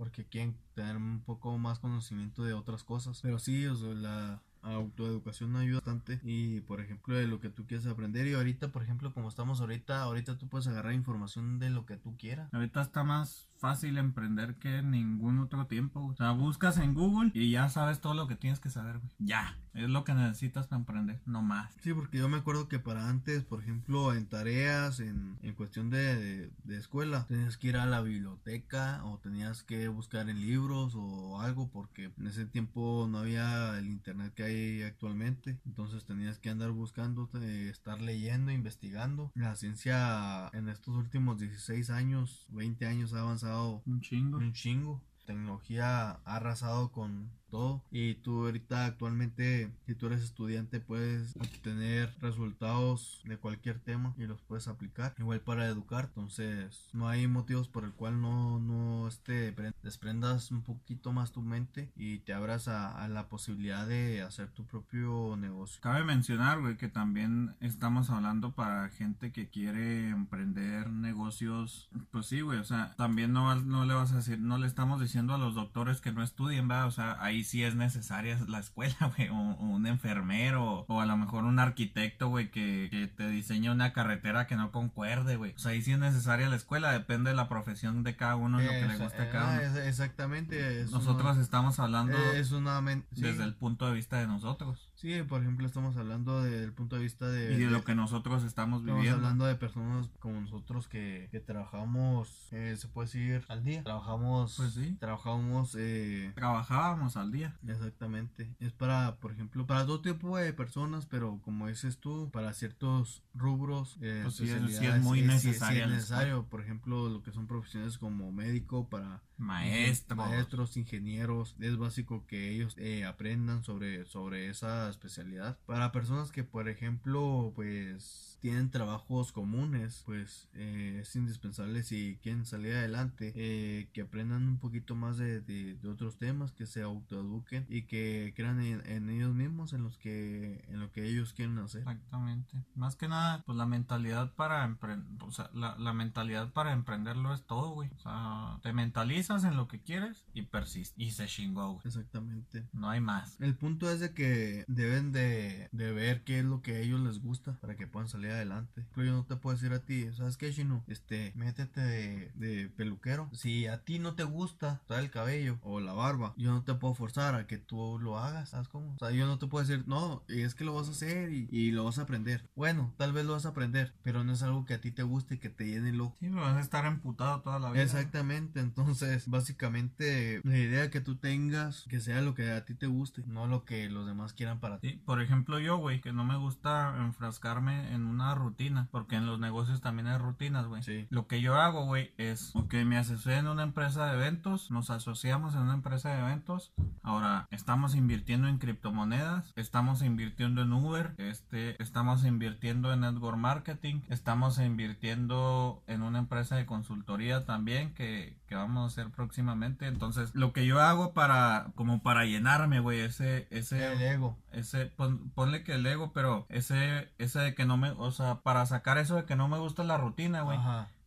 B: porque quieren tener un poco más conocimiento de otras cosas. Pero sí, o sea, la autoeducación ayuda bastante. Y por ejemplo de lo que tú quieres aprender. Y ahorita por ejemplo como estamos ahorita ahorita tú puedes agarrar información de lo que tú quieras.
A: Ahorita está más fácil emprender que ningún otro tiempo. O sea, buscas en Google y ya sabes todo lo que tienes que saber, güey. Ya. Es lo que necesitas para emprender, no más.
B: Sí, porque yo me acuerdo que para antes, por ejemplo, en tareas, en, en cuestión de, de, escuela, tenías que ir a la biblioteca o tenías que buscar en libros o algo porque en ese tiempo no había el internet que hay actualmente. Entonces tenías que andar buscando, estar leyendo, investigando. La ciencia en estos últimos 16 años, 20 años ha avanzado
A: un chingo.
B: Un chingo. Tecnología ha arrasado con todo. Y tú ahorita actualmente, si tú eres estudiante, puedes obtener resultados de cualquier tema y los puedes aplicar. Igual para educar. Entonces, no hay motivos por el cual no, no este, desprendas un poquito más tu mente y te abras a, la posibilidad de hacer tu propio negocio.
A: Cabe mencionar, güey, que también estamos hablando para gente que quiere emprender negocios. Pues sí, güey, o sea, también no, no le vas a decir, no le estamos diciendo a los doctores que no estudien, va, o sea, ahí si es necesaria la escuela, (laughs) güey, o, un enfermero, o a lo mejor un arquitecto, güey, que, que, te diseña una carretera que no concuerde, güey. O sea, ahí sí es necesaria la escuela, depende de la profesión de cada uno, y lo que le guste a cada
B: uno. exactamente.
A: Nosotros estamos hablando
B: es una
A: desde el punto de vista de nosotros.
B: Sí, por ejemplo, estamos hablando del punto de vista de...
A: Y de, lo que nosotros estamos viviendo.
B: Estamos hablando de personas como nosotros que, que trabajamos, eh, se puede decir, al día. Trabajamos...
A: Pues sí.
B: Trabajamos... Eh,
A: Trabajábamos al día.
B: Exactamente. Es para, por ejemplo, para todo tipo de personas, pero como dices tú, para ciertos rubros...
A: Eh, pues sí, es, muy necesario.
B: es necesario. Por ejemplo, lo que son profesiones como médico, para...
A: Maestros.
B: Maestros, ingenieros. Es básico que ellos eh, aprendan sobre, sobre esa especialidad. Para personas que, por ejemplo, pues tienen trabajos comunes, pues eh, es indispensable si quieren salir adelante, eh, que aprendan un poquito más de, de, otros temas, que se autoeduquen y que crean en, ellos mismos, en los que en lo que ellos quieren hacer.
A: Exactamente. Más que nada, pues la mentalidad para emprender, o sea, la, la, mentalidad para emprenderlo es todo, güey. O sea, te mentalizas en lo que quieres y persistes. Y se chingó, güey.
B: Exactamente.
A: No hay más.
B: El punto es de que deben de, de ver qué es lo que a ellos les gusta para que puedan salir adelante. Pero yo no te puedo decir a ti, ¿sabes qué, Shino? Este, métete de, peluquero. Si a ti no te gusta traer el cabello o la barba, yo no te puedo forzar a que tú lo hagas, ¿sabes cómo? O sea, yo no te puedo decir, no, es que lo vas a hacer y, lo vas a aprender. Bueno, tal vez lo vas a aprender, pero no es algo que a ti te guste y que te llene loco.
A: Sí, vas a estar emputado toda la vida.
B: Exactamente, entonces, básicamente, la idea que tú tengas, que sea lo que a ti te guste, no lo que los demás quieran para ti.
A: Sí, por ejemplo, yo, güey, que no me gusta enfrascarme en una rutina, porque en los negocios también hay rutinas, güey.
B: Sí.
A: Lo que yo hago, güey, es, ok, me asocié en una empresa de eventos, nos asociamos en una empresa de eventos, ahora estamos invirtiendo en criptomonedas, estamos invirtiendo en Uber, este, estamos invirtiendo en network marketing, estamos invirtiendo en una empresa de consultoría también que, que vamos a hacer próximamente. Entonces, lo que yo hago para, como para llenarme, güey, ese, ese,
B: el ego,
A: ese, ponle que el ego, pero ese, ese de que no me, o sea, para sacar eso de que no me gusta la rutina, güey.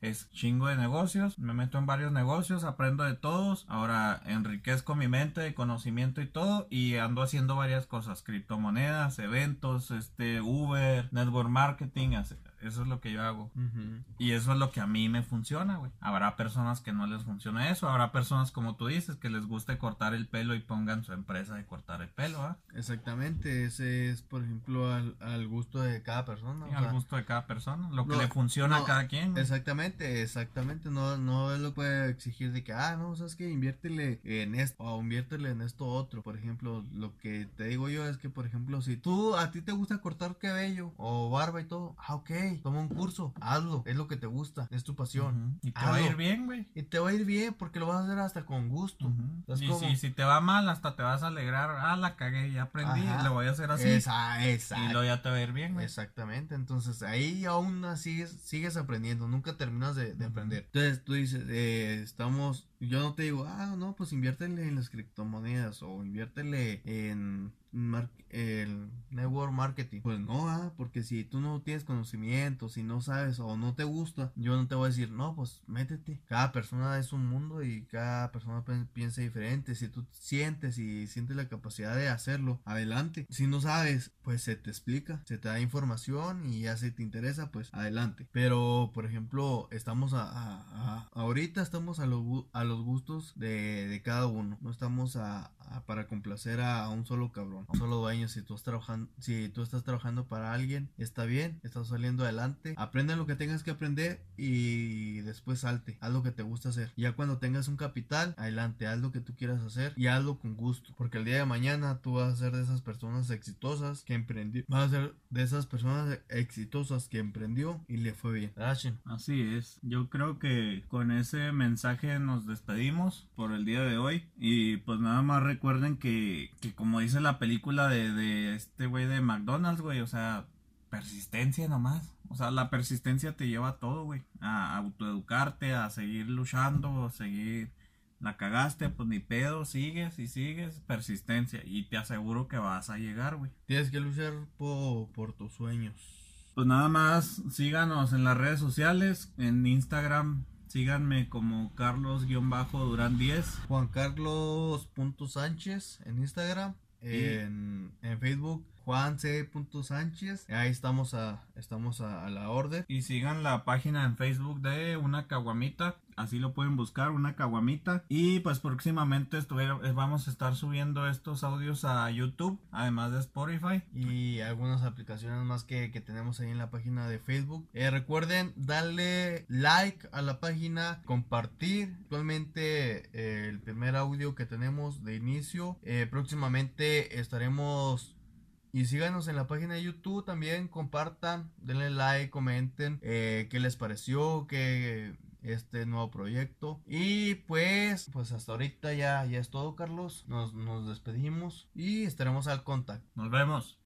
A: Es chingo de negocios, me meto en varios negocios, aprendo de todos, ahora enriquezco mi mente de conocimiento y todo y ando haciendo varias cosas, criptomonedas, eventos, este, Uber, network marketing, Eso es lo que yo hago. Y eso es lo que a mí me funciona, güey. Habrá personas que no les funciona eso. Habrá personas, como tú dices, que les guste cortar el pelo y pongan su empresa de cortar el pelo, ¿ah?
B: Exactamente. Ese es, por ejemplo, al, al gusto de cada persona.
A: al gusto de cada persona. Lo que le funciona a cada quien.
B: Exactamente, exactamente. No, no lo puede exigir de que, ah, no, sabes que inviértele en esto o inviértele en esto otro. Por ejemplo, lo que te digo yo es que, por ejemplo, si tú a ti te gusta cortar cabello o barba y todo, ah, ok, toma un curso, hazlo, es lo que te gusta, es tu pasión.
A: Y te va a ir bien, güey.
B: Y te va a ir bien porque lo vas a hacer hasta con gusto.
A: Y si, te va mal, hasta te vas a alegrar, ah, la cagué, ya aprendí, lo voy a hacer así.
B: Esa, esa.
A: Y luego ya te va a ir bien, güey.
B: Exactamente, entonces ahí aún así sigues aprendiendo, nunca terminas de, aprender. Entonces tú dices, eh, estamos yo no te digo, ah, no, pues inviértele en las criptomonedas o inviértele en el network marketing. Pues no, porque si tú no tienes conocimiento, si no sabes o no te gusta, yo no te voy a decir, no, pues métete. Cada persona es un mundo y cada persona piensa diferente. Si tú sientes y sientes la capacidad de hacerlo, adelante. Si no sabes, pues se te explica, se te da información y ya si te interesa, pues adelante. Pero, por ejemplo, estamos a, ahorita estamos a, a los gustos de, de, cada uno. No estamos a, para complacer a, un solo cabrón, un solo dueño. Si tú, estás trabajando, si tú estás trabajando para alguien, está bien, estás saliendo adelante. Aprende lo que tengas que aprender y después salte. Haz lo que te gusta hacer. Ya cuando tengas un capital, adelante, haz lo que tú quieras hacer y hazlo con gusto. Porque el día de mañana tú vas a ser de esas personas exitosas que emprendió. Vas a ser de esas personas exitosas que emprendió y le fue bien.
A: Así es. Yo creo que con ese mensaje nos despedimos por el día de hoy. Y pues nada más recuerden que, que como dice la película de, de este güey de McDonald's, güey, o sea, persistencia nomás. O sea, la persistencia te lleva a todo, güey. A autoeducarte, a seguir luchando, a seguir... La cagaste, pues ni pedo, sigues y sigues, persistencia. Y te aseguro que vas a llegar, güey.
B: Tienes que luchar por, por tus sueños.
A: Pues nada más, síganos en las redes sociales, en Instagram, Síganme como Carlos-Durán 10.
B: Juan Carlos Sánchez en Instagram. En, en, Facebook Juan C. Sánchez. Ahí estamos a, estamos a, la orden.
A: Y sigan la página en Facebook de Una Caguamita. Así lo pueden buscar, Una Caguamita. Y pues próximamente eh, vamos a estar subiendo estos audios a YouTube, además de Spotify.
B: Y algunas aplicaciones más que, tenemos ahí en la página de Facebook. Eh, recuerden darle like a la página, compartir. Actualmente eh, el primer audio que tenemos de inicio. próximamente estaremos y síganos en la página de YouTube también, compartan, denle like, comenten eh, qué les pareció, que este nuevo proyecto. Y pues, pues hasta ahorita ya, ya es todo, Carlos. Nos, nos despedimos y estaremos al contacto.
A: Nos vemos.